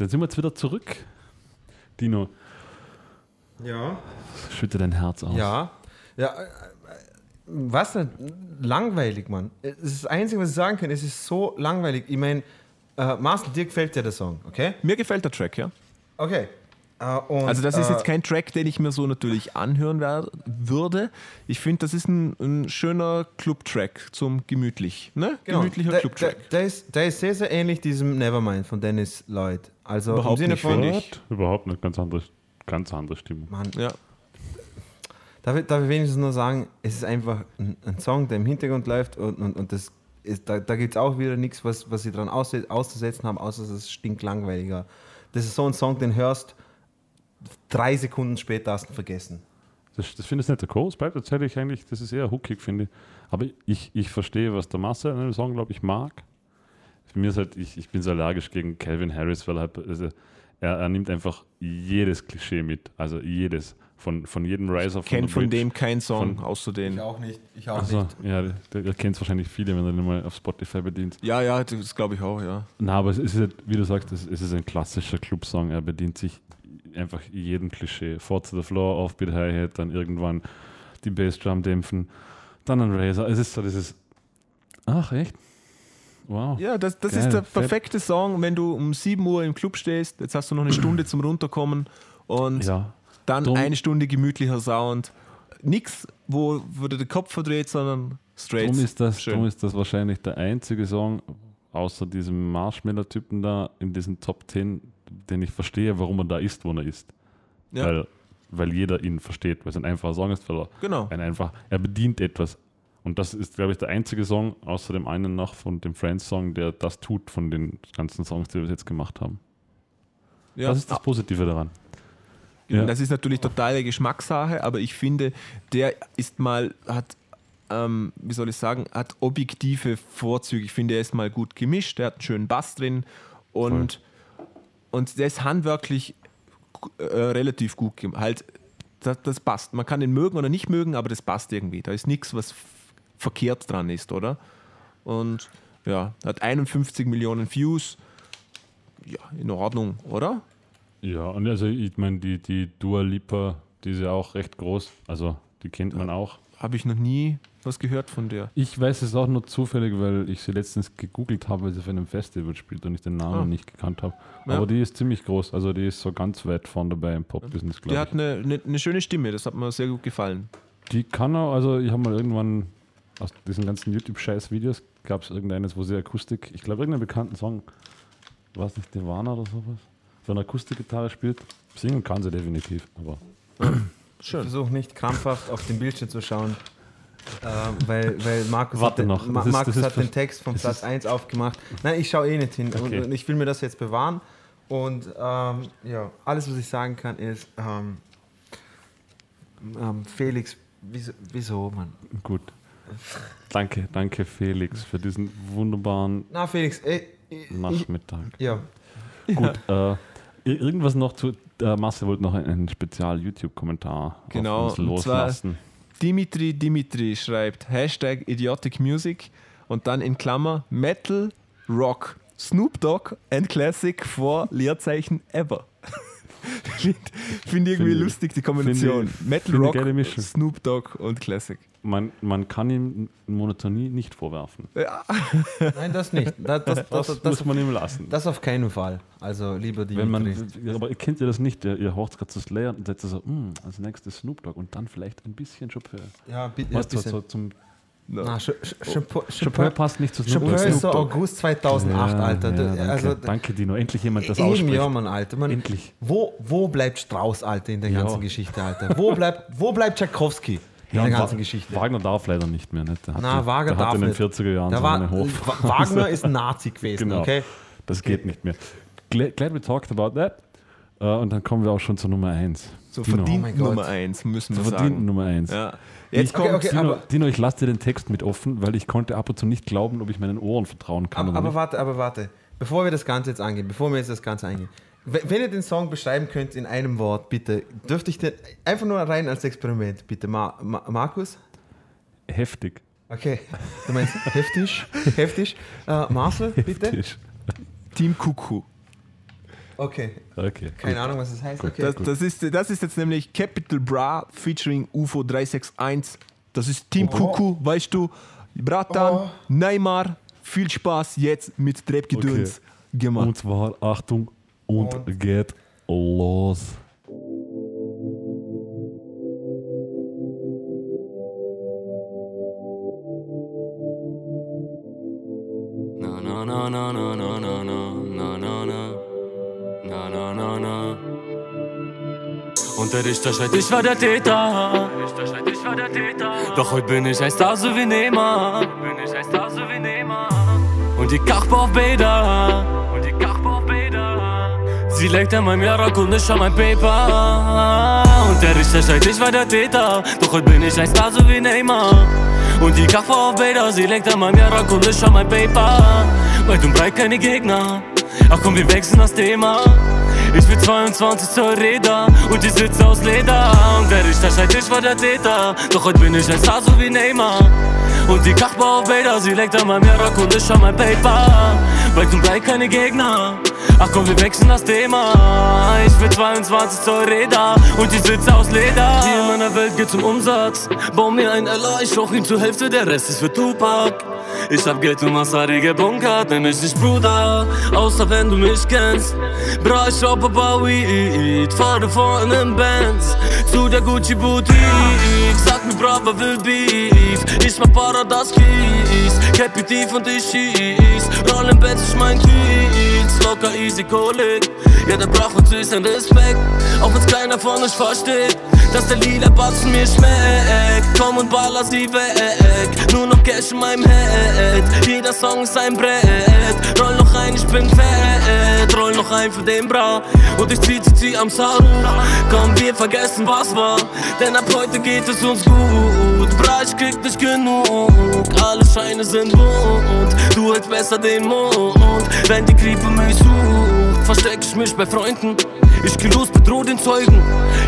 Dann sind wir jetzt wieder zurück. Dino, Ja. schütte dein Herz aus. Ja. Ja. äh, äh, Was denn? Langweilig, Mann. Es ist das Einzige, was ich sagen kann. Es ist so langweilig. Ich meine, äh, Marcel, dir gefällt ja der Song, okay? Mir gefällt der Track, ja. Okay. Äh, und, Also das ist äh, jetzt kein Track, den ich mir so natürlich anhören wer- würde. Ich finde, das ist ein, ein schöner Club-Track zum gemütlich. Ne? Genau. Gemütlicher der, Club-Track. Der, der, ist, der ist sehr, sehr ähnlich diesem Nevermind von Dennis Lloyd. Also Überhaupt im Sinne nicht, von. finde What? Überhaupt nicht. Ganz andere, ganz andere Stimmung. Mann, Ja. darf, ich, darf ich wenigstens nur sagen, es ist einfach ein, ein Song, der im Hintergrund läuft und, und, und das ist, da, da gibt es auch wieder nichts, was, was sie dran ausse- auszusetzen haben, außer dass es stinklangweiliger. Das ist so ein Song, den hörst, drei Sekunden später hast du ihn vergessen. Das, das finde ich nicht der Chorus bleibt tatsächlich eigentlich, das ist eher hookig, finde ich. Aber ich, ich verstehe, was der Masse an dem Song, glaube ich, mag. Für mir ist halt, ich, ich bin so allergisch gegen Calvin Harris, weil er, halt, also er, er nimmt einfach jedes Klischee mit. Also jedes. Von, von jedem Riser von Kennt der von Bridge. dem kein Song, Von- außer den. auch nicht. Ich auch Also, ja, der, der kennt es wahrscheinlich viele, wenn er den mal auf Spotify bedient. Ja, ja, das glaube ich auch, ja. Na, aber es ist, halt, wie du sagst, es es ist ein klassischer Clubsong. Er bedient sich einfach jedem Klischee. Four to the floor, Offbeat Hi-Hat, dann irgendwann die Bassdrum dämpfen, dann ein Razor. Es ist so dieses. Ach, echt? Wow. Ja, das, das Geil, ist der fett. perfekte Song, wenn du um 7 Uhr im Club stehst, jetzt hast du noch eine Stunde zum Runterkommen und Ja. dann Drum- eine Stunde gemütlicher Sound. Nix, wo, wo den Kopf verdreht, sondern straight. Drum ist, das, Schön. drum ist das wahrscheinlich der einzige Song, außer diesem Marshmallow-Typen da in diesen Top 10, den ich verstehe, warum er da ist, wo er ist. Ja. Weil, weil jeder ihn versteht, weil es ein einfacher Song ist, weil er Genau. ein einfach, er bedient etwas. Und das ist, glaube ich, der einzige Song, außer dem einen noch von dem Friends-Song, der das tut von den ganzen Songs, die wir bis jetzt gemacht haben. Ja. Das ist das Positive daran. Ja. Das ist natürlich totale Geschmackssache, aber ich finde, der ist mal, hat, ähm, wie soll ich sagen, hat objektive Vorzüge. Ich finde, er ist mal gut gemischt, er hat einen schönen Bass drin und, und der ist handwerklich äh, relativ gut gemacht. Halt, das, das passt. Man kann den mögen oder nicht mögen, aber das passt irgendwie. Da ist nichts, was verkehrt dran ist, oder? Und ja, hat 51 Millionen Views. Ja, in Ordnung, oder? Ja, und also ich meine, die, die Dua Lipa, die ist ja auch recht groß. Also die kennt man auch. Habe ich noch nie was gehört von der. Ich weiß es auch nur zufällig, weil ich sie letztens gegoogelt habe, weil sie auf einem Festival spielt und ich den Namen Ah. nicht gekannt habe. Ja. Aber die ist ziemlich groß. Also die ist so ganz weit vorne dabei im Pop-Business, Die glaube hat ich. eine, eine, eine schöne Stimme, das hat mir sehr gut gefallen. Die kann auch, also ich habe mal irgendwann aus diesen ganzen YouTube-Scheiß-Videos gab es irgendeines, wo sie Akustik, ich glaube irgendeinen bekannten Song, war es nicht Nirvana oder sowas, so eine Akustikgitarre spielt. Singen kann sie definitiv, aber Ich versuche nicht krampfhaft auf den Bildschirm zu schauen, äh, weil, weil Markus, Warte hat, den- noch, Ma ist- Markus hat den Text von Platz ist- 1 aufgemacht. Nein, ich schaue eh nicht hin Okay. und, und ich will mir das jetzt bewahren. Und ähm, ja, alles, was ich sagen kann, ist, ähm, ähm, Felix, Wieso, wieso Mann? Gut. Danke, danke Felix für diesen wunderbaren Na, Felix, ey, ich, Nachmittag. ja. Gut, äh, irgendwas noch zu. Äh, Marcel wollte noch einen Spezial-YouTube-Kommentar Genau, auf uns loslassen. Dimitri Dimitri schreibt Hashtag Idiotic Music und dann in Klammer Metal Rock Snoop Dogg and Classic vor Leerzeichen ever. Finde find ich irgendwie Finde- lustig, die Kombination. finde- Metal Rock. Snoop Dogg und Classic. Man, man kann ihm Monotonie nicht vorwerfen. *laughs* Nein, das nicht. Das, das, Das, das, das, muss man ihm lassen. das auf keinen Fall. Also, lieber Dimitri. Wenn man, aber ihr kennt ja das nicht, ihr, ihr hört gerade das Layer und seid so, "Hm, als nächstes Snoop Dogg und dann vielleicht ein bisschen Chopin. ja, bitte. Du, bisschen. so zum Na, Ch- Ch- Chopin- Chopin Chopin passt nicht zu Snoop Chopin Dogg. ist so August 2008, Ja, Alter. ja, Du- danke. also, danke, Dino. Endlich jemand, das Eben, ausspricht. ja, Mann, Alter. Man, Endlich. Wo, wo bleibt Strauß, Alter, in der Ja. ganzen Geschichte, Alter? Wo bleibt, wo bleibt Tchaikovsky in Ja, der ganzen Wa- Geschichte? Wagner darf leider nicht mehr. Nicht? Der Na, Wagner der darf in den nicht. 40er Jahren Da so war, Hof. Wagner ist ein Nazi gewesen, Genau. okay? Das geht nicht mehr. Glad, glad we talked about that. Äh, und dann kommen wir auch schon zur Nummer 1. So Dino. verdient Oh. Nummer 1, müssen wir Zur verdienten sagen. Nummer 1. Ja. Jetzt Ich- kommt Okay, okay. Dino, Dino, ich lasse dir den Text mit offen, weil ich konnte ab und zu nicht glauben, ob ich meinen Ohren vertrauen kann. Aber, oder aber warte, aber warte. Bevor wir das Ganze jetzt angehen, bevor wir jetzt das Ganze angehen. Wenn ihr den Song beschreiben könnt in einem Wort, bitte, dürfte ich den einfach nur rein als Experiment, bitte. Ma, Ma, Markus? Heftig. Okay. Du meinst heftig? *laughs* heftig. Äh, Marcel, bitte? Team Kuku. Okay. Okay. Keine Ahnung, was das heißt. Okay. Das, das, ist, das ist jetzt nämlich Capital Bra featuring UFO 361. Das ist Team Kuku, weißt du. Bratan, Neymar, viel Spaß jetzt mit Trap-Gedöns gemacht. Und zwar, Achtung, und, Und- geht los. Der Richter schreit, ich war der Täter. Doch heute bin ich ein Star so wie Neymar. Und die Kachba auf Bäder. Sie legt an meinem Jarak und ich mein Paper. Und der Richter schreit, ich war der Täter. Doch heute bin ich ein Star so wie Neymar. Und die Kachba auf Bäder. Sie legt an meinem Jarak und ich mein Paper. Weit und breit keine Gegner. Ach komm, wir wechseln das Thema. Ich bin 22 zur Räder und die sitze aus Leder. Und der Richter schreit, ich war der Täter. Doch heute bin ich ein Star so wie Neymar. Und die Kachba auf Bäder, sie legt an meinem Jarak und ich an mein Paper. Weit und breit keine Gegner. Ach komm, wir wechseln das Thema. Ich bin 22 zur Räder und die sitze aus Leder. Hier in meiner Welt geht's um Umsatz. Bau mir ein LA, ich rauch ihn zur Hälfte, der Rest ist für Tupac. Ich hab Geld und Massari gebunkert, nenn mich nicht Bruder, außer wenn du mich kennst. Bra, ich raub aber Weed, fahre vor in Benz zu der Gucci Boutique. Sag mir, Brava will Beef, ich mach Paradas Kies, Cappy tief und ich schieß, rollen Benz, ich mein Kiez, locker easy Kolik. Ja, der braucht uns höchsten Respekt, auch wenn's keiner von euch versteht, dass der lila Batzen mir schmeckt. Komm und baller sie weg, nur noch Cash in meinem Head, jeder Song ist ein Brett. Roll noch ein, ich bin fett, roll noch ein für den Bra und ich zieh, zieh, zieh am Saru. Komm, wir vergessen was war, denn ab heute geht es uns gut. Bra, ich krieg nicht genug, alle Scheine sind bunt, du hältst besser den Mund. Wenn die Creeper mich sucht, versteck ich mich bei Freunden. Ich geh los, bedroh den Zeugen.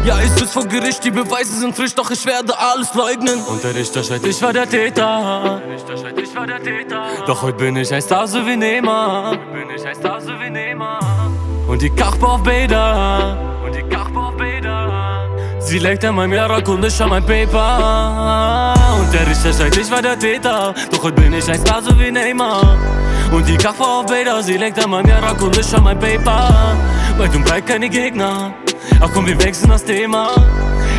Ja, ist es vor Gericht, die Beweise sind frisch, doch ich werde alles leugnen. Und der Richter schreit, ich war der Täter. Doch heute bin ich ein Star so wie Neymar. Und die Kachba auf Bäder. Und die Kachba auf Bäder. Sie legt an meinem Jarak und ich an mein Paper. Und der Richter schreit, ich war der Täter. Doch heute bin ich ein Star so wie Neymar. Und die Kachba auf Bäder. Sie legt an meinem Jarak ich an mein Paper. Weit und breit keine Gegner. Ach komm, wir wechseln das Thema.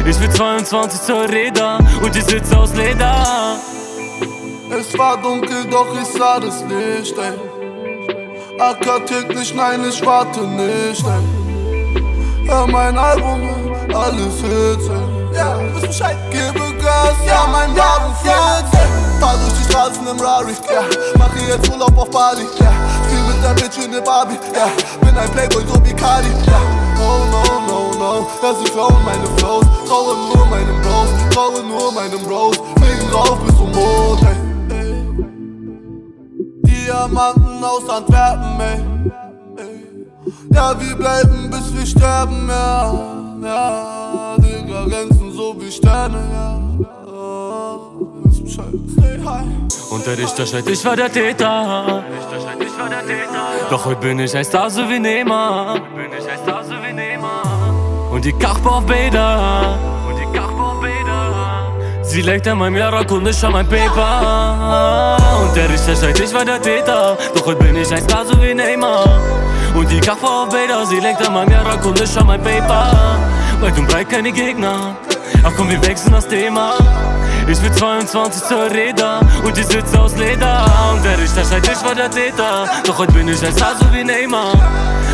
Ich bin 22 zur Räder und die sitze aus Leder. Es war dunkel, doch ich sah das Licht, ey. Acker täglich, nein, ich warte nicht, ey. Hör mein Album, alles Hits, ey. Ja, du Bescheid. Gebe Gas, ja, mein Wagen fährt, ey. Fahr durch die Straßen im Rari, ja. Mache jetzt Urlaub auf Bali, ja. Spiel mit der Bitch in der Barbie, ja. Bin ein Playboy, so wie Kali, ja. Oh no, no, Augen, dass ich traue meine Flows, traue nur meinem Bros, traue nur meinem Bros, fliegen drauf bis zum Mond, ey. Diamanten aus Antwerpen, ey, ey. Ja, wir bleiben bis wir sterben, ja, ja, Digga, glänzen so wie Sterne, ja. Und der Richter schreit, ich war der Täter. Doch heute bin ich ein Star so wie Neymar. Und die Kachbar auf Bäder. Sie legt an meinem Jarak und ich an mein Paper. Und der Richter schreit, ich war der Täter. Doch heute bin ich ein Star so wie Neymar. Und die Kachbar auf Bäder. Sie legt an meinem Jarak und ich an mein Paper. Weit und breit keine Gegner. Ach komm, wir wechseln das Thema. Ich bin 22 zur Räder und die Sitze aus Leder. Und der Richter schreit, ich war der Täter. Doch heute bin ich ein Star so wie Neymar.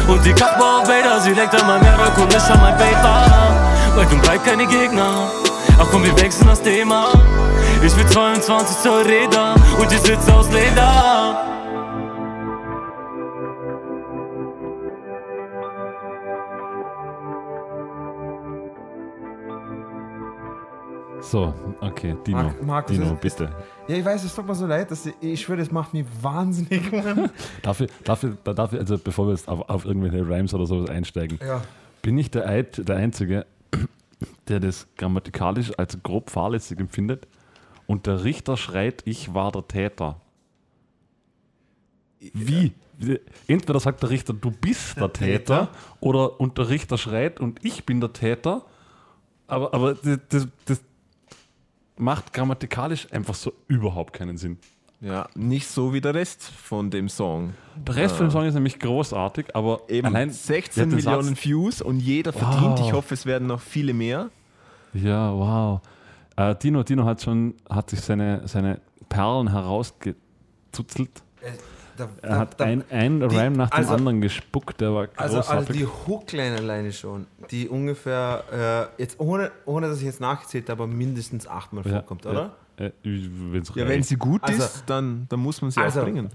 Und die Kachbar auf Bäder. Sie legt an meinem Jarak und ich an mein Paper. Weit und breit keine Gegner. Ach komm, wir wechseln das Thema. Ich bin 22 zur Räder und die Sitze aus Leder. So, okay, Dino. Marc- Markus, Dino, bitte. Ja, ich weiß, es tut mir so leid, dass ich, ich schwöre, das macht mich wahnsinnig. Dafür, dafür, dafür, also bevor wir jetzt auf, auf irgendwelche Rhymes oder sowas einsteigen, Ja. bin ich der, Eid, der Einzige, *clears throat* der das grammatikalisch als grob fahrlässig empfindet und der Richter schreit, ich war der Täter. Wie? Entweder sagt der Richter, du bist der, Täter, oder und der Richter schreit und ich bin der Täter, aber, aber das, das macht grammatikalisch einfach so überhaupt keinen Sinn. Ja, nicht so wie der Rest von dem Song. Der Rest von dem Song ist nämlich großartig, aber Eben allein 16 der Millionen Satz- Views und jeder verdient. Wow. Ich hoffe, es werden noch viele mehr. Ja, wow. Äh, Dino, Dino hat schon, hat sich seine, seine Perlen herausgezuzelt. Da, Er hat ein, ein die- Rhyme nach dem also- anderen gespuckt, der war Also, also großartig. die Hookline alleine schon, die ungefähr, äh, jetzt ohne, ohne dass ich jetzt nachgezählt habe, aber mindestens achtmal ja, vorkommt, oder? Ja, äh, wenn's Ja, wenn sie gut Also- ist, dann, dann muss man sie Also- auch bringen.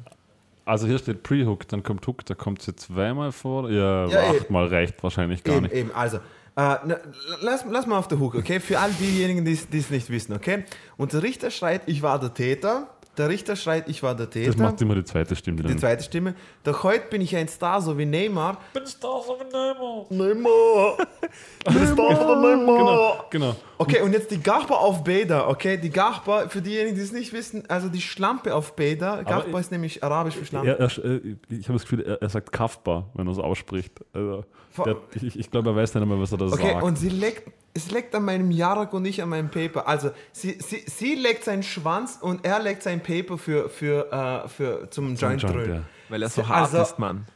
also hier steht Pre-Hook, dann kommt Hook, da kommt sie zweimal vor. Ja, Ja, achtmal reicht wahrscheinlich gar Eben, nicht. eben, also. Äh, na, lass, lass mal auf der Hook, okay? Für all diejenigen, die es nicht wissen, okay? Und der Richter schreit, ich war der Täter. Der Richter schreit, ich war der Täter. Das macht immer die zweite Stimme. die dann. zweite Stimme. Doch heute bin ich ein Star, so wie Neymar. Bin Star, so wie Neymar. Neymar. *laughs* Bin Star, so wie Neymar. Genau, genau. Okay, und jetzt die Garpa auf Beda, okay? Die Garpa, für diejenigen, die es nicht wissen, also die Schlampe auf Beda. Garpa ich- ist nämlich arabisch für Schlampe. Er, er, äh, ich habe das Gefühl, er, er sagt Kaffbar, wenn er es ausspricht. Also, der, ich, ich glaube, er weiß nicht einmal, was er da Okay, sagt. und sie leckt, es leckt an meinem Jarak und nicht an meinem Paper. Also sie, sie, sie leckt seinen Schwanz und er leckt sein Paper für, für, äh, für zum Joint, Joint, drücken. ja. Weil er so hart Also- ist, Mann.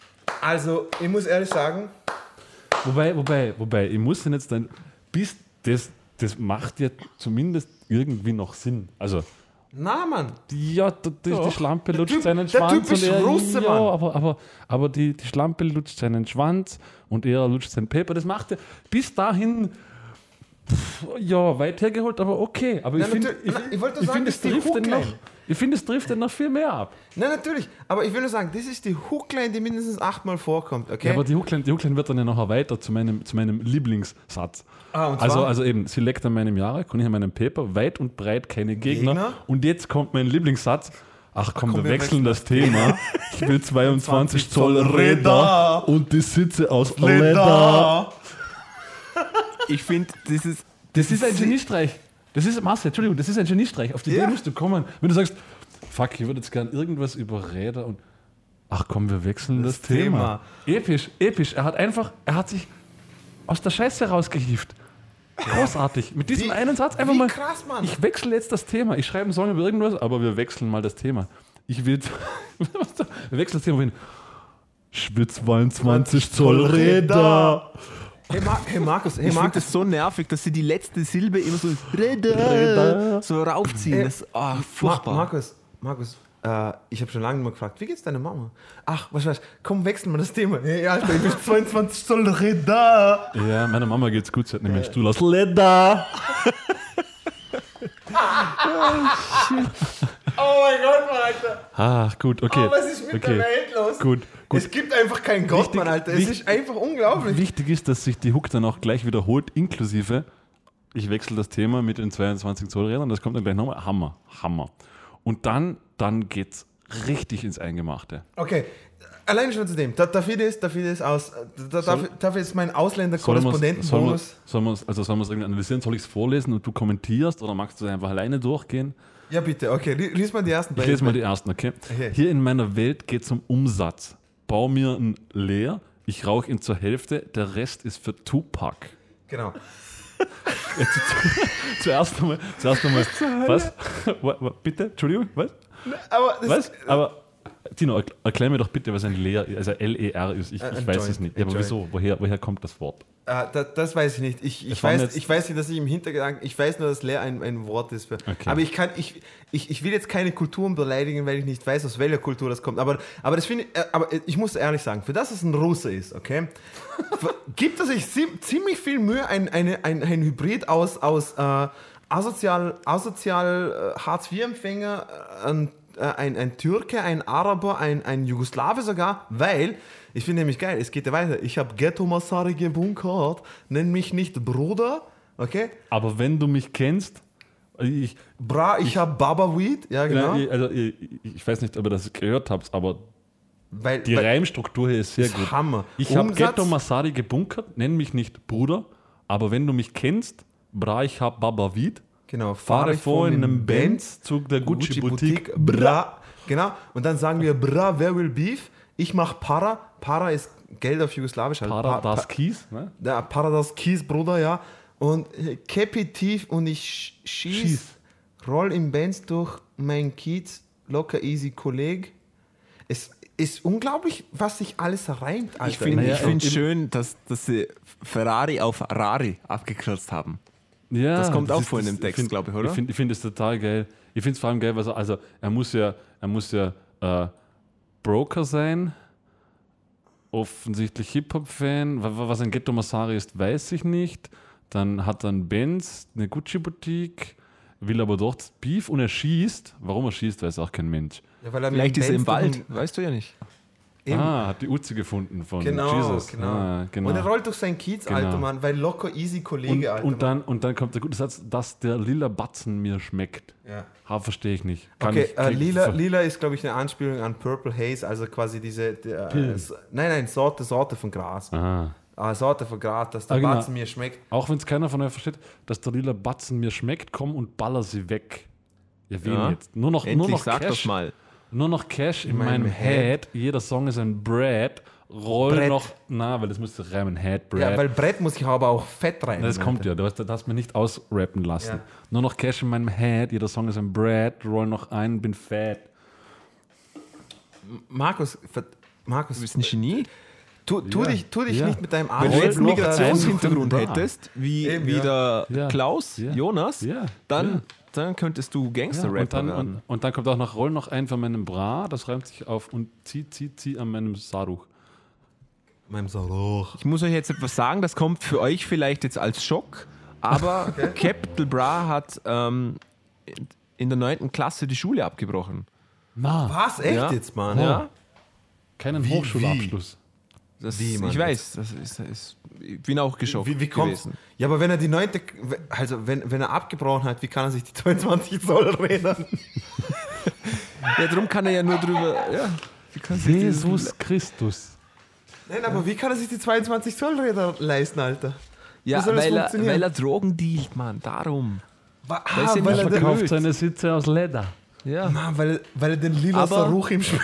Also ich muss ehrlich sagen, Wobei, wobei, wobei, ich muss denn jetzt dann, bis das, das macht ja zumindest irgendwie noch Sinn. Also, na Mann, ja, die, die, die Schlampe lutscht Typ- seinen der Schwanz Typ ist und er, Russe, ja, Mann. aber, aber, aber die, die Schlampe lutscht seinen Schwanz und er lutscht sein Paper. Das macht er bis dahin, ja, weit hergeholt, aber okay. Aber ich Ja, finde, ich, ich wollte ich sagen, finde, das es trifft den noch, Hookline. ich finde, es trifft den noch viel mehr ab. na natürlich, aber ich will nur sagen, das ist die Hookline, die mindestens achtmal vorkommt, okay? Ja, aber die Hookline, die Hookline wird dann ja noch erweitert zu meinem, zu meinem Lieblingssatz. Ah, also, also eben, sie leckt an meinem Jahre, und ich an meinem Paper, weit und breit keine Gegner. Gegner? Und jetzt kommt mein Lieblingssatz. Ach komm, komm, wir wir wechseln wechseln das Thema. Ich will *laughs* 22 Zoll Räder und die Sitze aus Leder. Ich finde, das ist. Das ist ein Geniestreich. Das ist Masse, Entschuldigung, das ist ein Geniestreich. Auf die Idee musst du kommen. Wenn du sagst, fuck, ich würde jetzt gern irgendwas über Räder und ach komm, wir wechseln das, Thema. Episch, episch. Er hat einfach, er hat sich aus der Scheiße rausgehieft. Großartig. Mit diesem Wie- einen Satz einfach mal. krass, Mann. Ich wechsle jetzt das Thema. Ich schreibe einen Song über irgendwas, aber wir wechseln mal das Thema. Ich will. *laughs* wir wechseln das Thema hin. Schwitz 22 Zoll Räder. Hey, Mar hey Markus, hey Ich finde Markus, das so nervig, dass sie die letzte Silbe immer so, so raufziehen. Äh, Das, Ma furchtbar. Markus, Markus, äh, ich habe schon lange mal gefragt, wie geht's deiner Mama? Ach, was weiß komm, wechseln wir das Thema. Hey, Alter, ich bin 22 Zoll Räder. Ja, meiner Mama geht's gut. Sie hat nämlich einen Stuhl aus Leder. Oh mein Gott, Alter. Ach, gut, okay. Oh, was ist mit okay. der Welt los? Gut, Es gibt einfach keinen Gott, Wichtig- Mann, Alter. Es wichtig- ist einfach unglaublich. Wichtig ist, dass sich die Hook dann auch gleich wiederholt, inklusive, ich wechsle das Thema mit den 22 Zoll Rädern, das kommt dann gleich nochmal, Hammer, Hammer. Und dann, dann geht's richtig ins Eingemachte. Okay, alleine schon zu dem. Da, dafür, ist, dafür ist aus. Da, dafür, dafür ist mein Ausländer-Korrespondentenbonus. Sollen wir es also sollen irgendwie analysieren? Soll ich es vorlesen und du kommentierst oder magst du es einfach alleine durchgehen? Ja, bitte, okay. li- Lies mal die ersten Ich lese mal die ersten, okay? Okay. Hier in meiner Welt geht es um Umsatz. Bau mir ein Leer, ich rauche ihn zur Hälfte, der Rest ist für Tupac. Genau. *laughs* Zuerst einmal, zuerst einmal, was? *laughs* Wa- wa- Bitte, Entschuldigung, was? Aber das, Was? Aber, Tino, erkl- erklär mir doch bitte, was ein Leer, also L-E-R ist. Ich, Äh, ich weiß es nicht. Ja, aber wieso? Woher, woher kommt das Wort? äh, da, das weiß ich nicht. Ich, ich, weiß, ich weiß nicht, dass ich im Hintergedanken. Ich weiß nur, dass Leer ein, ein Wort ist. Okay. Aber ich, kann, ich, ich, ich will jetzt keine Kulturen beleidigen, weil ich nicht weiß, aus welcher Kultur das kommt. Aber, aber, das finde ich, äh, aber ich muss ehrlich sagen, für das es ein Russe ist, okay, *laughs* gibt es sich zie- ziemlich viel Mühe, ein, eine, ein, ein Hybrid aus, aus äh, asozial, asozial äh, Hartz-IV-Empfänger, ein, äh, ein, ein Türke, ein Araber, ein, ein Jugoslawe sogar, weil, ich finde nämlich geil, es geht ja weiter. Ich habe Ghetto-Massari gebunkert, nenn mich nicht Bruder, okay? Aber wenn du mich kennst, ich, Bra, ich, habe Baba Weed, ja genau. Ja, ich- also ich, ich weiß nicht, ob ihr das gehört habt, aber weil, die weil, Reimstruktur hier ist sehr ist gut. Hammer. Ich habe Ghetto Masari gebunkert, nenn mich nicht Bruder, aber wenn du mich kennst, bra, ich hab Baba Weed, Genau, fahre vor in einem Benz zu der Gucci, Boutique, Bra. Genau. Und dann sagen wir Bra, wer will Beef? Ich mach Para. Para ist Geld auf Jugoslawisch. halt. Para Pa- das Pa- Kies, ne? Ja, Para das Kies, Bruder, ja. Und äh, Käppi tief und ich sch- schieß, Schieß. roll im Benz durch mein Kiez, locker easy Kolleg. Es ist unglaublich, was sich alles reimt, Alter. Ich finde ich find schön, dass, dass sie Ferrari auf Rari abgekürzt haben. Ja, Das kommt auch ist- vor in dem das- Text, find- glaub ich, oder? Ich finde find das total geil. Ich finde es vor allem geil, weil er, also er muss ja, er muss ja äh, Broker sein, offensichtlich Hip-Hop-Fan. Wa- wa- Was ein Ghetto Masari ist, weiß ich nicht. Dann hat er einen Benz, eine Gucci-Boutique, will aber dort Beef und er schießt. Warum er schießt, weiß auch kein Mensch. Ja, er Vielleicht ist er im Wald, weißt du ja nicht. Eben. Ah, hat die Uzi gefunden von Genau, Jesus. genau. Ah, genau. Und er rollt durch sein Kiez, Genau. Alter Mann, weil locker easy Kollege, und, Alter und, dann, und dann kommt der gute Satz, dass der lila Batzen mir schmeckt. Ja. Ha, verstehe ich nicht. Kann Okay, ich, äh, lila, lila ist, glaube ich, eine Anspielung an Purple Haze, also quasi diese. Der, äh, nein, nein, Sorte, Sorte von Gras. Aha. Ah, Sorte von Gras, dass der Ah, genau. Batzen mir schmeckt. Auch wenn es keiner von euch versteht, dass der lila Batzen mir schmeckt, komm und baller sie weg. Ja, wen Ja. jetzt? Nur noch, Endlich nur noch sag Cash. das mal. Nur noch Cash in, meinem meinem Head. Jeder Song ist ein Bread. Roll Brett. noch. Na, weil das müsste reimen. Head, Bread. Ja, weil Brett muss ich aber auch fett rein. das kommt ja, du hast, das hast mir nicht ausrappen lassen. Ja. Nur noch Cash in meinem Head, jeder Song ist ein Bread, roll noch ein, bin fat. Markus, Markus, Du bist ein Genie. tu, tu dich, tu dich Ja. nicht mit deinem Wenn Arsch. du jetzt einen Migrationshintergrund hättest, wie, Eben, wie ja. der Ja. Klaus, Ja. Jonas, Ja. dann, Ja. Dann könntest du Ja, Gangster-Rapper und, dann, werden. und, und dann kommt auch noch Roll noch ein von meinem Bra, das reimt sich auf und zieh, zieh, zieh an meinem Saruch. Meinem Saruch. Ich muss euch jetzt etwas sagen, das kommt für euch vielleicht jetzt als Schock, aber *laughs* Capital Bra hat ähm, in der 9. Klasse die Schule abgebrochen. Na, Was? Echt Ja. jetzt, Mann? Ja, keinen Wie- Hochschulabschluss. Das, Wie, Mann? ich weiß, das ist, das ist, ich bin auch geschockt Wie, wie kommt's? gewesen. Ja, aber wenn er die neunte, also wenn, wenn er abgebrochen hat, wie kann er sich die 22 Zoll rädern? Ja, darum kann er ja nur drüber, ja, wie kann sich dieses- Jesus Christus. Nein, aber wie kann er sich die 22 Zoll Räder leisten, Alter? Ja, weil er, weil er Drogen dealt, Mann, darum. Weil Ah, sie weil, nicht er den, verkauft. seine Sitze aus Leder. Ja. Mann, weil, weil er den lila Saruch im Spiel.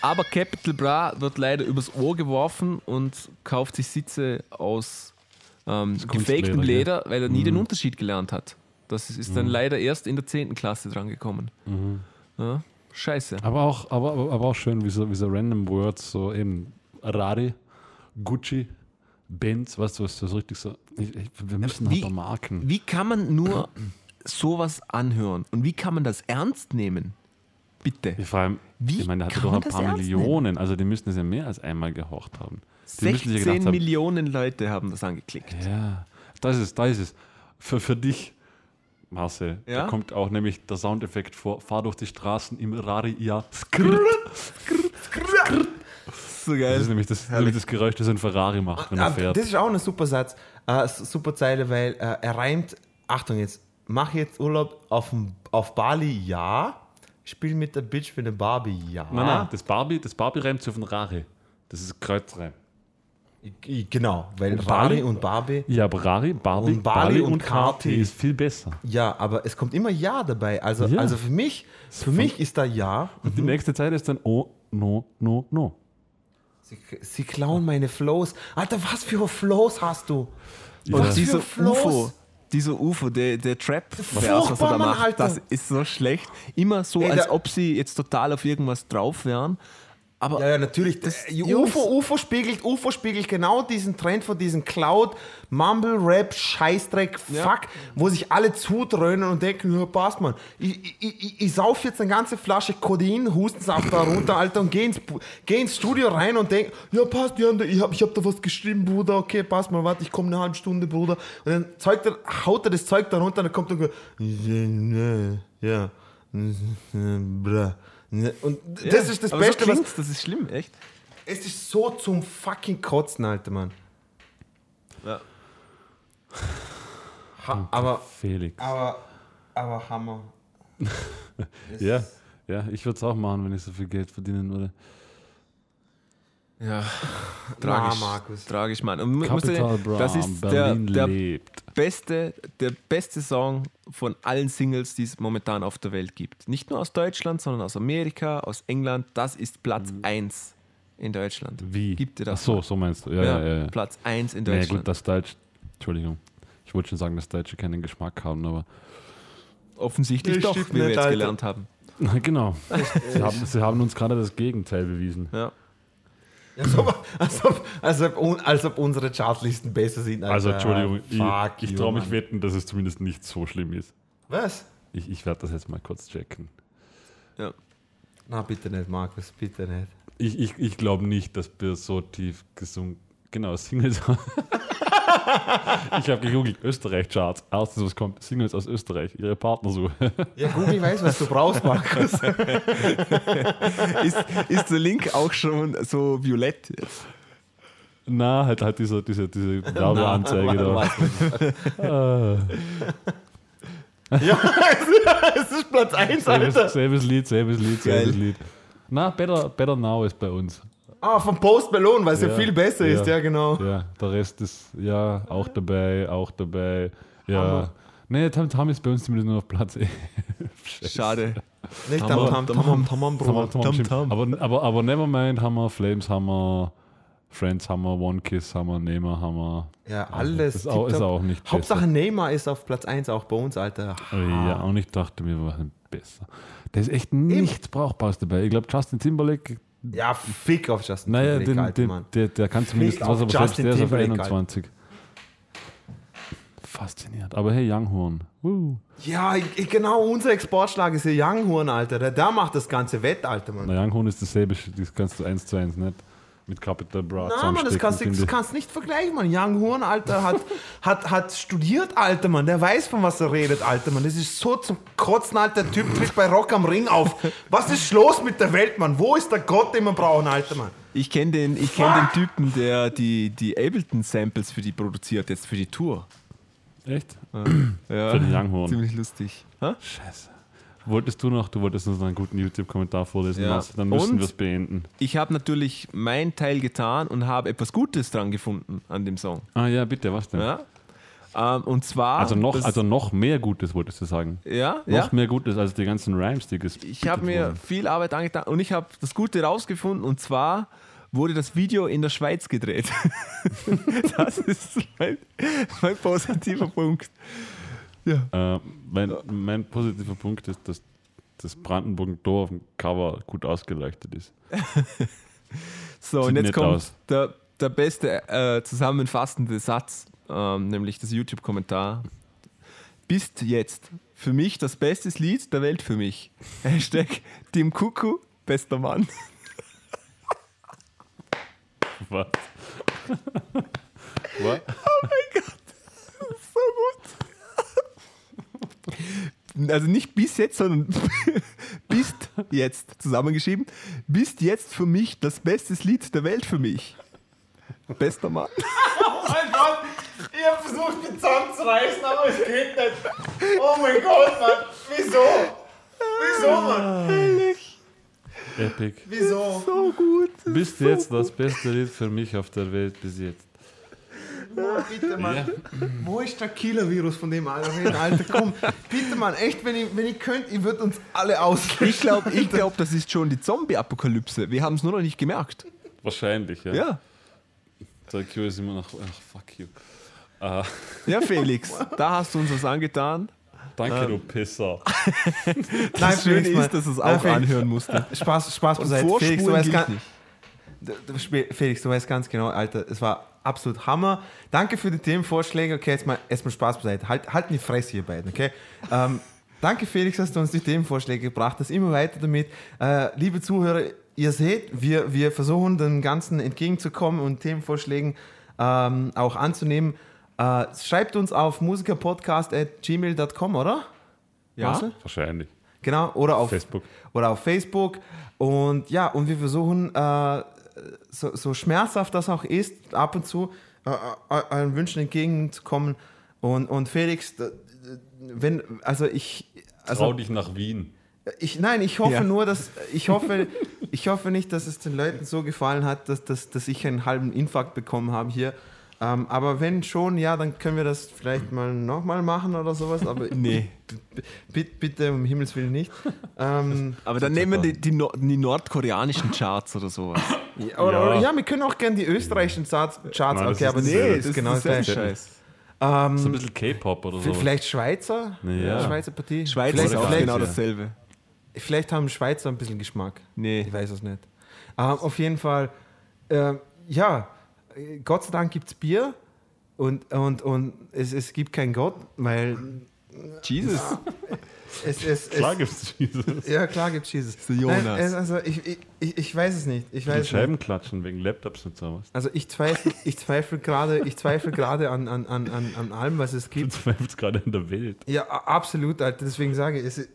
Aber Capital Bra wird leider übers Ohr geworfen und kauft sich Sitze aus ähm, gefaktem Leder, weil er nie den Unterschied gelernt hat. Das ist dann leider erst in der 10. Klasse dran gekommen. Ja, scheiße. Aber auch, aber, aber auch schön, wie so, wie so random Words, so eben Rari, Gucci, Benz, weißt du, was das richtig so. Ich, ich, wir müssen wie- aber Marken. Wie kann man nur *clears throat* sowas anhören und wie kann man das ernst nehmen? Bitte. Ich, vor allem, Wie ich meine, der hatte doch ein das paar Millionen, also die müssten es ja mehr als einmal gehorcht haben. Die müssen sich ja 16 gedacht haben, Millionen Leute haben das angeklickt. Ja, das ist, da ist es. Für, für dich, Marcel, Ja? da kommt auch nämlich der Soundeffekt vor. Fahr durch die Straßen im Rari, ja. Skrrt. so Das geil. ist nämlich das, nämlich das Geräusch, das ein Ferrari macht, wenn er Ah, fährt. Das ist auch ein super Satz, äh, super Zeile, weil äh, er reimt, Achtung jetzt, mach jetzt Urlaub auf, auf Bali, ja. Spiel mit der Bitch für eine Barbie, ja. Nein, nein, das Barbie, das Barbie reimt sich auf den Rari. Das ist Kreuzreim. Genau, weil Und Rari Bali? und Barbie, Ja, aber Rari, Barbie, Und Bali und Kati Kati. ist viel besser. ja, aber es kommt immer Ja dabei. Also, Ja. also für mich, für mich ist da Ja. Und die nächste Zeit ist dann Oh, no, no, no. Sie, sie klauen meine Flows. Alter, was für Flows hast du? Und Was dieser für Flows? UFO, dieser UFO, der, der Trap, Furchtbar, was er da Mann, macht, Alter. das ist so schlecht. Immer so, Ey, als ob sie jetzt total auf irgendwas drauf wären. Aber Ja, ja, natürlich. Das, Jungs- UFO, UFO spiegelt, UFO spiegelt genau diesen Trend von diesem Cloud, Mumble Rap, Scheißdreck, Fuck, wo sich alle zudröhnen und denken, ja, passt man. Ich, ich, ich, ich sauf jetzt eine ganze Flasche Codein, Hustensaft da runter, Alter, und geh ins, geh ins Studio rein und denk, ja, passt, da, ich hab, ich hab da was geschrieben, Bruder, okay, passt mal, warte, ich komme eine halbe Stunde, Bruder. Und dann zeugt er, haut er das Zeug da runter und dann kommt er, ja, bra. Und das ist das Beste, so was, das ist schlimm, echt. es ist so zum fucking Kotzen, Alter, Mann. Ja. Ha, aber, Felix. aber, aber Hammer. *laughs* Ja, ja, ich würde es auch machen, wenn ich so viel Geld verdienen würde. Ja, *laughs* tragisch, Markus. tragisch, Mann. Und Capital Bra, das ist der, Berlin der lebt. beste, der beste Song von allen Singles, die es momentan auf der Welt gibt. Nicht nur aus Deutschland, sondern aus Amerika, aus England. Das ist Platz 1 in Deutschland. Mhm. Wie? Gibt dir das? Ach so, mal? so meinst du. Ja, Ja, ja, ja. ja. Platz 1 in Deutschland. gut, das Deutsch. Entschuldigung. Ich wollte schon sagen, dass Deutsche keinen Geschmack haben, aber. Offensichtlich doch, wie wir jetzt Alter. gelernt haben. *laughs* genau. sie, haben, sie haben uns gerade das Gegenteil bewiesen. Ja. Als ob, als, ob, als, ob, als ob unsere Chartlisten besser sind. Alter. Also, Entschuldigung, Fuck ich, ich traue mich wetten, dass es zumindest nicht so schlimm ist. Was? Ich, ich werde das jetzt mal kurz checken. Ja. Na, bitte nicht, Markus, bitte nicht. Ich, ich, ich glaube nicht, dass wir so tief gesungen. Genau, Singles. *laughs* ich habe gegoogelt, Österreich-Charts. Erstes, was kommt, Singles aus Österreich, ihre Partnersuche. Ja, Google weiß, was du brauchst, Markus. *laughs* Ist, ist der Link auch schon so violett jetzt? Na, halt, halt diese, diese, diese Werbeanzeige da. ja, es ist Platz 1, Selbes, Alter. selbes Lied, selbes Lied, selbes Geil. Lied. Na, Better, Better Now ist bei uns. Ah, vom Post Malone, weil es ja, Ja, viel besser ist, ja. ja, genau. Ja, der Rest ist ja auch dabei, auch dabei. Ja. Hammer. Nee, Tam Tam ist bei uns zumindest nur auf Platz 11. Schade. Nicht Tam, Tam Tam Tam, Tam Tam Tam Tam, Bruder. Tam, stimmt. Aber, aber, aber Nevermind haben wir, Flames haben wir, Friends haben wir, One Kiss haben wir, Neymar haben wir. Ja, alles. Das ist auch, ist auch nicht Hauptsache besser. Neymar ist auf Platz 1 auch bei uns, Alter. Ja, und ich dachte mir, wir waren besser. Da ist echt nichts Brauchbares dabei. Ich glaube, Justin Timberlake, Ja, fick auf Justin naja, Timberlake, den, Alter, Mann. der, der kann zumindest was, aber selbst Justin der ist auf Timberlake, 21. Fasziniert. Aber hey, Younghorn. Uh. Ja, ich, genau, unser Exportschlag ist der Younghorn, Alter. Der, der macht das ganze Wett, Alter, Mann. Na, Younghorn ist dasselbe, das kannst du eins zu eins nicht mit Capital Bra Na, Mann, das kannst du das kannst nicht vergleichen, Mann. Young Horn, Alter, hat, *laughs* hat, hat studiert, Alter, Mann. Der weiß, von was er redet, Alter, Mann. Das ist so zum Kotzen, Alter. Der Typ tritt bei Rock am Ring auf. Was ist los mit der Welt, Mann? Wo ist der Gott, den wir brauchen, Alter, Mann? Ich kenne den, ich kenn den Typen, der die, die Ableton-Samples für die produziert, jetzt für die Tour. Echt? Ja, Für den Younghorn. Ziemlich lustig. Ha? Scheiße. Wolltest du noch, du wolltest uns einen guten YouTube-Kommentar vorlesen Ja. lassen, dann müssen wir es beenden. Ich habe natürlich meinen Teil getan und habe etwas Gutes dran gefunden an dem Song. Ah ja, bitte, was denn? Ja? Ähm, und zwar. Also, noch, also noch mehr Gutes, wolltest du sagen. ja, Noch ja. mehr Gutes als die ganzen Rhymes, die Ich habe mir wurden. viel Arbeit angetan und ich habe das Gute rausgefunden und zwar wurde das Video in der Schweiz gedreht. *laughs* das ist mein, mein positiver Punkt. Ja. Äh, mein, mein positiver Punkt ist, dass das Brandenburger Tor auf dem Cover gut ausgeleuchtet ist. *laughs* So, Sieht und jetzt kommt der, der beste äh, zusammenfassende Satz, ähm, nämlich das YouTube-Kommentar. Bist jetzt für mich das beste Lied der Welt für mich. *laughs* Hashtag Tim Kuku, bester Mann. *laughs* Was? Was? Also nicht bis jetzt, sondern *laughs* bist jetzt zusammengeschrieben. Bist jetzt für mich das beste Lied der Welt für mich. Bester Mann. *laughs* Oh mein Gott, ich hab versucht, den Zahn zu reißen, aber es geht nicht. Oh mein Gott, Mann. Wieso? Wieso, Mann? Epic. Wieso? So gut. Bist jetzt das beste Lied für mich auf der Welt bis jetzt. Oh, bitte, Mann. Wo ist der Killer-Virus von dem Alter? Alter, komm. Bitte, Mann. Echt, wenn ich, wenn ich könnte, ich würde uns alle auslöschen. Ich glaube, ich glaub, das ist schon die Zombie-Apokalypse. Wir haben es nur noch nicht gemerkt. Wahrscheinlich, ja. Ja. Der Q ist immer noch, ach, fuck you. Äh, Ja, Felix, da hast du uns was angetan. danke, du Pisser. *laughs* Nein, Das Schöne ist, dass es Nein, auch Felix. anhören musste. Spaß, Spaß beiseite. Felix, du weißt, ganz, nicht. Felix, du weißt ganz genau, Alter, es war absolut Hammer. Danke für die Themenvorschläge. Okay, jetzt mal erstmal Spaß beiseite. Halt, halten die Fresse, ihr beiden, okay? Ähm, danke, Felix, dass du uns die Themenvorschläge gebracht hast. Immer weiter damit. Äh, liebe Zuhörer, ihr seht, wir, wir versuchen dem Ganzen entgegenzukommen und Themenvorschlägen ähm, auch anzunehmen. Äh, schreibt uns auf musikerpodcast.gmail.com, oder? Ja. Marcel? Wahrscheinlich. Genau, oder auf Facebook. Oder auf Facebook. Und ja, und wir versuchen, äh, so, so schmerzhaft das auch ist, ab und zu äh, äh, euren Wünschen entgegenzukommen. Und, und Felix, wenn, also ich. Trau Also dich nach Wien. ich, nein, ich hoffe Ja. nur, dass ich hoffe, ich hoffe nicht, dass es den Leuten so gefallen hat, dass, dass, dass ich einen halben Infarkt bekommen habe hier. Ähm, aber wenn schon, ja, dann können wir das vielleicht mal nochmal machen oder sowas. Aber *laughs* Nee. bitte um Himmels Willen nicht. Ähm, Aber dann nehmen wir die, die, Nor- die nordkoreanischen Charts oder sowas. ja, oder, Ja. Oder, ja, wir können auch gerne die österreichischen Charts, Charts Nein, okay, ist aber nee, das ist genau das gleiche. Scheiß. Ähm, So ein bisschen K-Pop oder so. vielleicht Schweizer? Ja. Schweizer Partie? Schweiz vielleicht, ist auch vielleicht, genau dasselbe. vielleicht haben Schweizer ein bisschen Geschmack. Nee. Ich weiß es nicht. Ähm, auf jeden Fall, äh, ja, Gott sei Dank gibt es Bier und, und, und es, es gibt keinen Gott, weil Jesus. es, es, Klar es gibt's Jesus. ja klar gibt es Jesus. Jonas. Nein, es, also ich, ich, ich, weiß es nicht. Ich weiß es nicht. Scheiben klatschen wegen Laptops und sowas. Also ich zweifle, ich zweifle gerade, ich zweifle gerade an, an, an, an, an allem, was es Du gibt. zweifelst gerade in der Welt. Ja, absolut, Alter. Deswegen sage ich, es,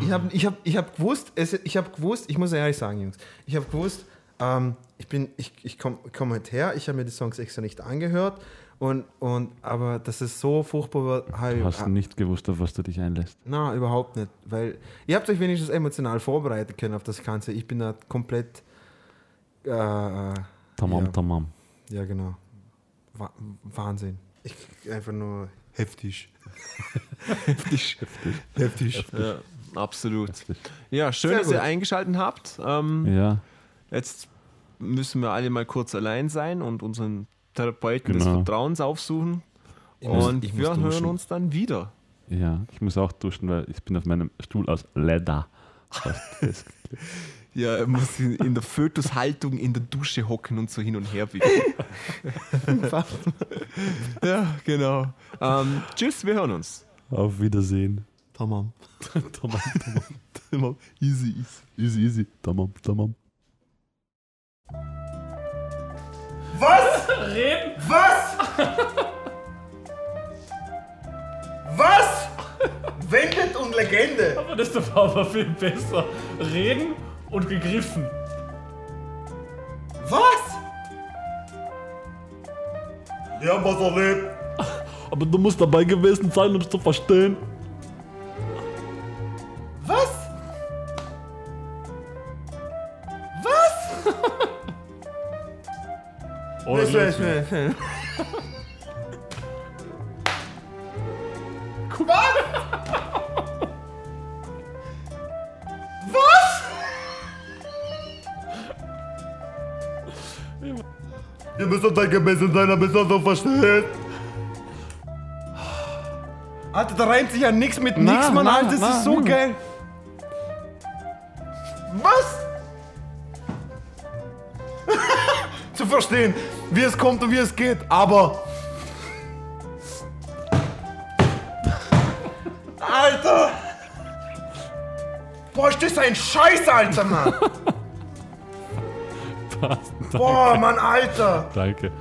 ich habe ich hab, ich hab gewusst, es, ich habe gewusst, ich muss ehrlich sagen, Jungs, ich habe gewusst, ähm, ich bin, ich, ich komme komm heute her, ich habe mir die Songs extra nicht angehört und, und aber dass es so furchtbar war, habe Du hast nicht gewusst, auf was du dich einlässt. na, überhaupt nicht. Weil ihr habt euch wenigstens emotional vorbereiten können auf das Ganze. Ich bin da komplett. Äh, Tamam, Ja. tamam. ja, genau. Wa Wahnsinn. Ich einfach nur heftig. heftig. *laughs* Heftig. Ja, absolut. Herzlich. Ja, schön, Sehr dass ihr eingeschaltet habt. Ähm, Ja, Jetzt müssen wir alle mal kurz allein sein und unseren Therapeuten des Genau. Vertrauens aufsuchen. muss- und ich muss wir hören uns dann wieder. ja. Ich muss auch duschen, weil ich bin auf meinem Stuhl aus Leder. *laughs* Ja, er muss in, in der Fötushaltung in der Dusche hocken und so hin und her wiegen. *laughs* ja, genau. Ähm, tschüss, wir hören uns. Auf Wiedersehen. Tamam. *laughs* tamam, tamam, tamam. Easy, easy, easy, easy. Tamam, tamam. Was? Was? Was? Wendet und Legende. Aber das ist doch aber viel besser. Reden und gegriffen. Was? Wir haben was erlebt. Aber du musst dabei gewesen sein, um es zu verstehen. Oder Das weiß ich nicht. Ihr müsst dabei gewesen sein, damit ihr so versteht. Alter, da reimt sich ja nichts mit nix, Mann, na, Alter, das na, ist so hm. geil. Was? *laughs* Zu verstehen, wie es kommt und wie es geht, aber. Alter! Boah, ist das ein Scheiß, Alter, Mann! *laughs* Boah, Mann, Alter! Danke.